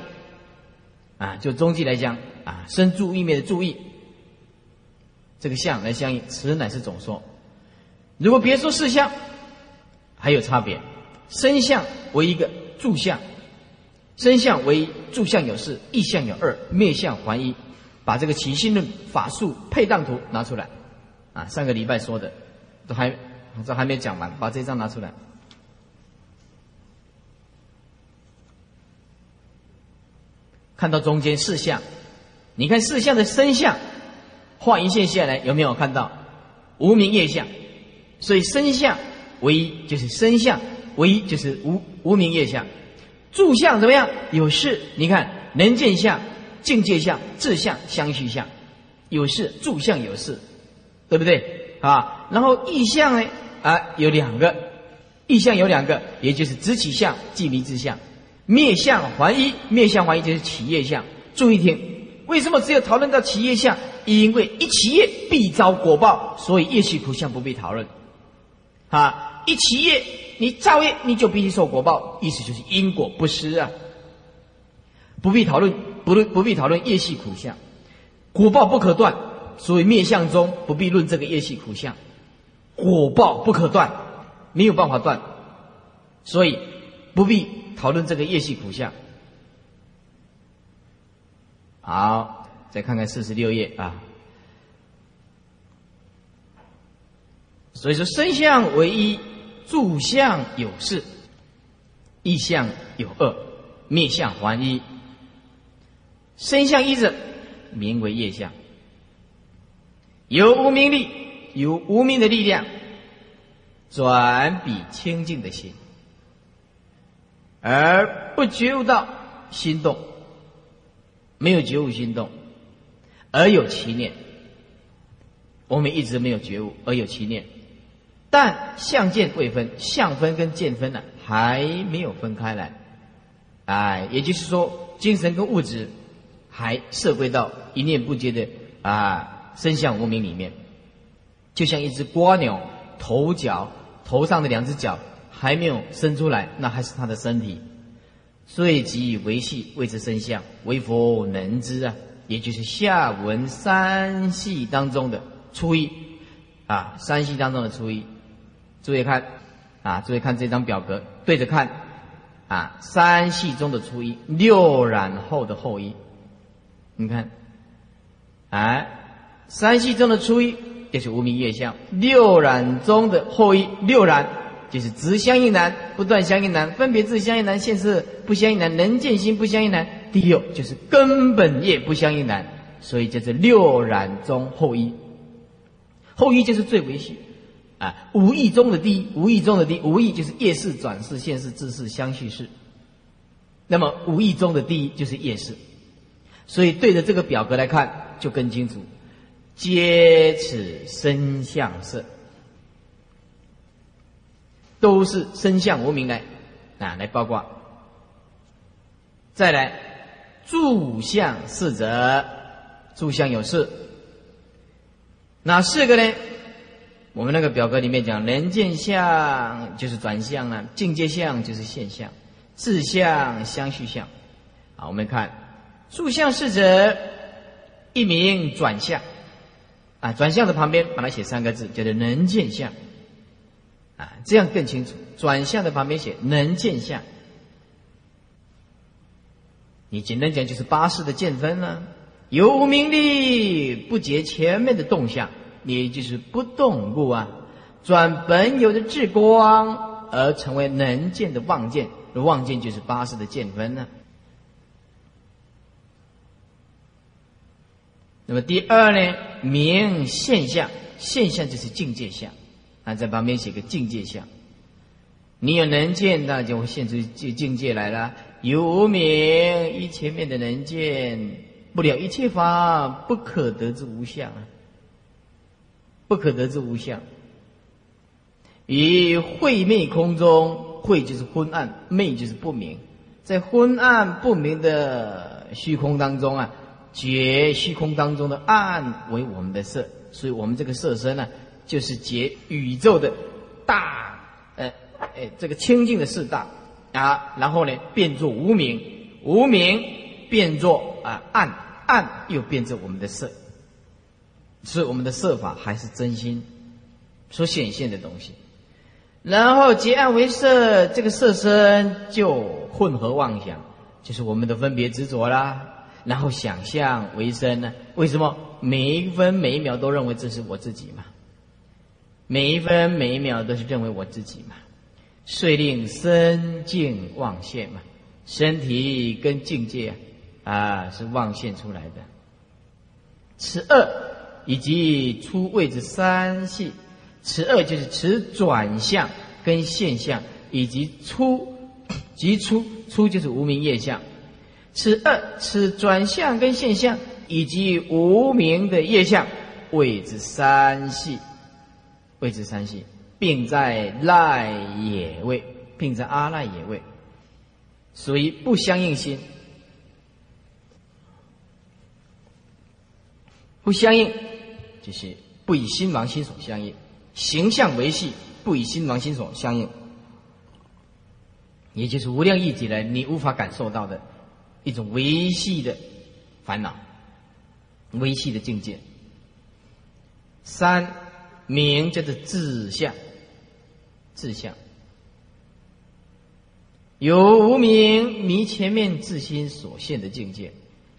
啊，就中际来讲啊，身注意面的注意，这个相来相应，此乃是总说。如果别说四相。还有差别，身相为一个住相，身相为住相有四，意相有二，灭相还一。把这个起心论法术配当图拿出来，啊，上个礼拜说的，都还这还没讲完，把这张拿出来，看到中间四相，你看四相的身相，画一线下来有没有看到无名业相？所以身相。唯一就是身相，唯一就是无无名业相，住相怎么样？有事，你看能见相、境界相、志相、相续相，有事住相有事，对不对啊？然后意相呢？啊，有两个，意相有两个，也就是直起相、即离之相，灭相还一，灭相还一就是起业相。注意听，为什么只有讨论到起业相？因为一起业必遭果报，所以业气苦相不必讨论。啊！一起业，你造业，你就必须受果报，意思就是因果不失啊。不必讨论，不论不必讨论业系苦相，果报不可断，所以灭相中不必论这个业系苦相，果报不可断，没有办法断，所以不必讨论这个业系苦相。好，再看看四十六页啊。所以说，身相为一，住相有四，意相有二，灭相还一。身相一者，名为业相。有无名力，有无名的力量，转彼清净的心，而不觉悟到心动，没有觉悟心动，而有其念。我们一直没有觉悟，而有其念。但相见未分，相分跟见分呢还没有分开来，哎，也就是说，精神跟物质还摄归到一念不绝的啊身相无名里面，就像一只蜗牛头角头上的两只脚还没有伸出来，那还是它的身体，所以即维系谓之身相，为佛能知啊，也就是下文三系当中的初一啊，三系当中的初一。注意看，啊，注意看这张表格，对着看，啊，三系中的初一，六染后的后一，你看，哎，三系中的初一就是无名业相，六染中的后一，六染就是直相应难，不断相应难，分别自相应难，现世不相应难，能见心不相应难，第六就是根本业不相应难，所以叫做六染中后一，后一就是最维系。啊，无意中的第一，无意中的第一，无意就是业事、转世、现世、自世、相续世。那么无意中的第一就是业事，所以对着这个表格来看就更清楚。皆此身相色，都是身相无名来啊来包括。再来，住相四者，住相有四，哪四个呢？我们那个表格里面讲，能见相就是转向了，境界相就是现象，自相相续相。好，我们看住相是者，一名转向啊，转向的旁边把它写三个字，叫做能见相啊，这样更清楚。转向的旁边写能见相，你简单讲就是八识的见分了，有名利不解前面的动向。也就是不动故啊，转本有的智光而成为能见的望见，望见就是八识的见分呢。那么第二呢，明现象，现象就是境界相，啊，在旁边写个境界相。你有能见，那就会现出境境界来了。有无明，一前面的能见不了一切法，不可得之无相啊。不可得之无相，于晦昧空中，晦就是昏暗，昧就是不明，在昏暗不明的虚空当中啊，觉虚空当中的暗为我们的色，所以我们这个色身呢，就是结宇宙的大，呃，呃，这个清净的四大。啊，然后呢变作无明，无明变作啊暗，暗又变作我们的色。是我们的色法还是真心所显现的东西，然后结暗为色，这个色身就混合妄想，就是我们的分别执着啦。然后想象为身呢？为什么每一分每一秒都认为这是我自己嘛？每一分每一秒都是认为我自己嘛？遂令身境妄现嘛？身体跟境界啊是妄现出来的，此二。以及出位置三系，此二就是此转向跟现象，以及出即出出就是无名业相，此二此转向跟现象以及无名的业相，位置三系，位置三系，并在赖也位，并在阿赖也位，属于不相应心，不相应。就是不以心王心所相应，形象为系，不以心王心所相应，也就是无量义体来你无法感受到的一种维系的烦恼，维系的境界。三名叫做自相，自相有无名迷前面自心所现的境界。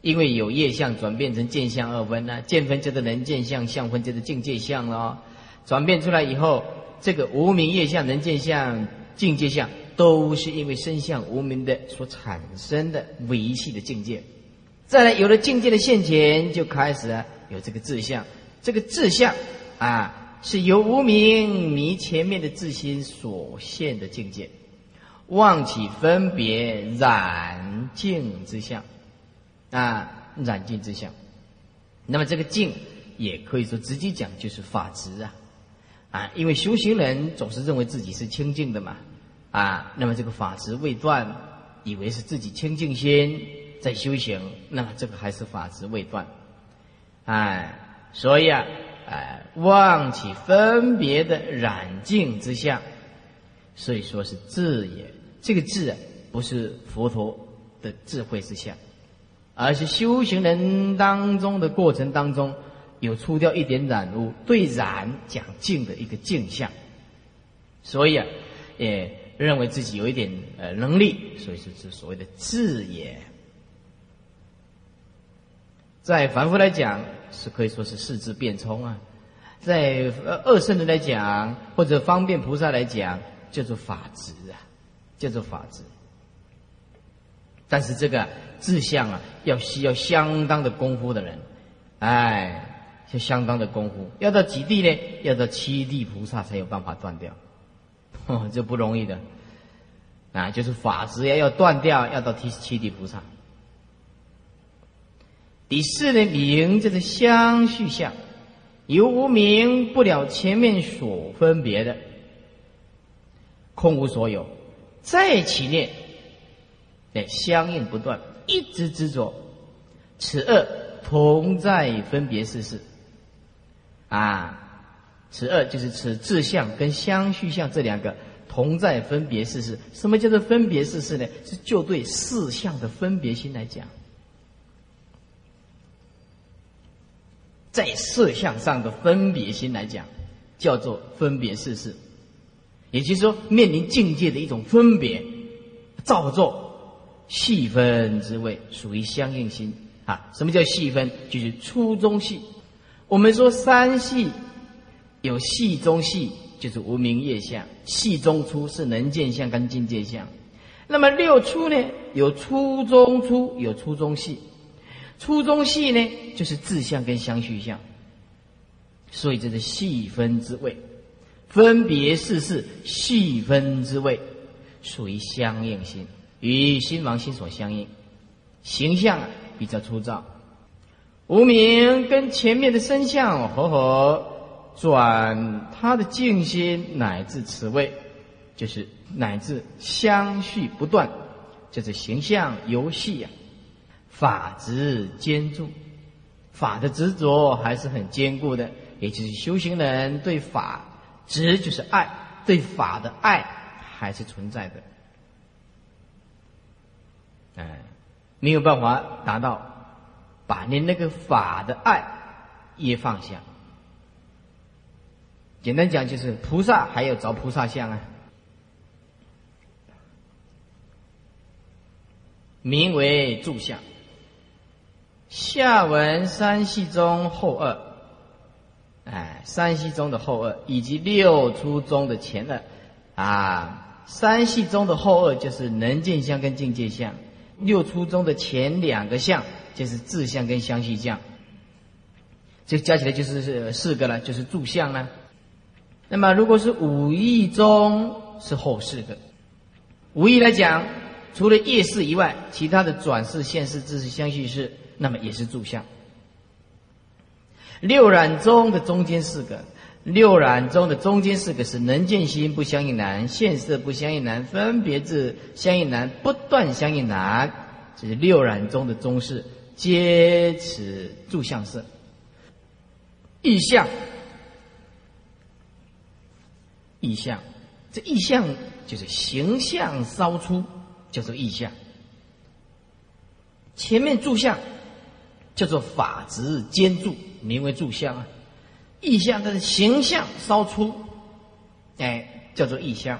因为有业相转变成见相二分呢，见分就是能见相，相分就是境界相了。转变出来以后，这个无名业相、能见相、境界相，都是因为身相无名的所产生的维系的境界。再来，有了境界的现前，就开始有这个志相。这个志相啊，是由无名迷前面的自心所现的境界，妄起分别染净之相。啊，染净之相，那么这个净也可以说直接讲就是法执啊，啊，因为修行人总是认为自己是清净的嘛，啊，那么这个法执未断，以为是自己清净心在修行，那么这个还是法执未断，哎，所以啊，哎，忘起分别的染净之相，所以说是智也，这个智啊，不是佛陀的智慧之相。而是修行人当中的过程当中，有出掉一点染污，对染讲净的一个镜像，所以啊，也认为自己有一点呃能力，所以是是所谓的智也。在凡夫来讲，是可以说是四智变通啊；在呃二圣人来讲，或者方便菩萨来讲，叫做法执啊，叫做法执。但是这个志向啊，要需要相当的功夫的人，哎，是相当的功夫。要到几地呢？要到七地菩萨才有办法断掉，这不容易的。啊，就是法执要要断掉，要到七七地菩萨。第四呢，名就是相续相，由无名不了前面所分别的，空无所有，在其内。相应不断，一直执着，此二同在分别事事。啊，此二就是此志相跟相续相这两个同在分别事事。什么叫做分别事事呢？是就对事相的分别心来讲，在色相上的分别心来讲，叫做分别事事。也就是说，面临境界的一种分别造作。细分之位属于相应心啊？什么叫细分？就是粗中细。我们说三细有细中细，就是无名业相；细中粗是能见相跟境界相。那么六粗呢？有粗中粗，有粗中细。粗中细呢，就是自相跟相续相。所以这是细分之位，分别事事细分之位，属于相应心。与心王心所相应，形象比较粗糙。无名跟前面的身相合合，转他的静心乃至此位，就是乃至相续不断，就是形象游戏呀。法执坚住，法的执着还是很坚固的，也就是修行人对法执就是爱，对法的爱还是存在的。哎，没有办法达到，把你那个法的爱也放下。简单讲，就是菩萨还要找菩萨相啊，名为住相。下文三系中后二，哎，三系中的后二，以及六出中的前二，啊，三系中的后二就是能见相跟境界相。六初中的前两个相就是自相跟相续相，这加起来就是四个了，就是住相了。那么如果是五义中是后四个，五义来讲，除了业事以外，其他的转世、现世、自是相续事，那么也是住相。六染中的中间四个。六染中的中间四个是能见心不相应难，现色不相应难，分别智相应难，不断相应难。这是六染中的中式，皆此住相色。意象，意象，这意象就是形象稍出，叫做意象。前面住相叫做法执兼住，名为住相啊。意象，它的形象稍粗，哎，叫做意象。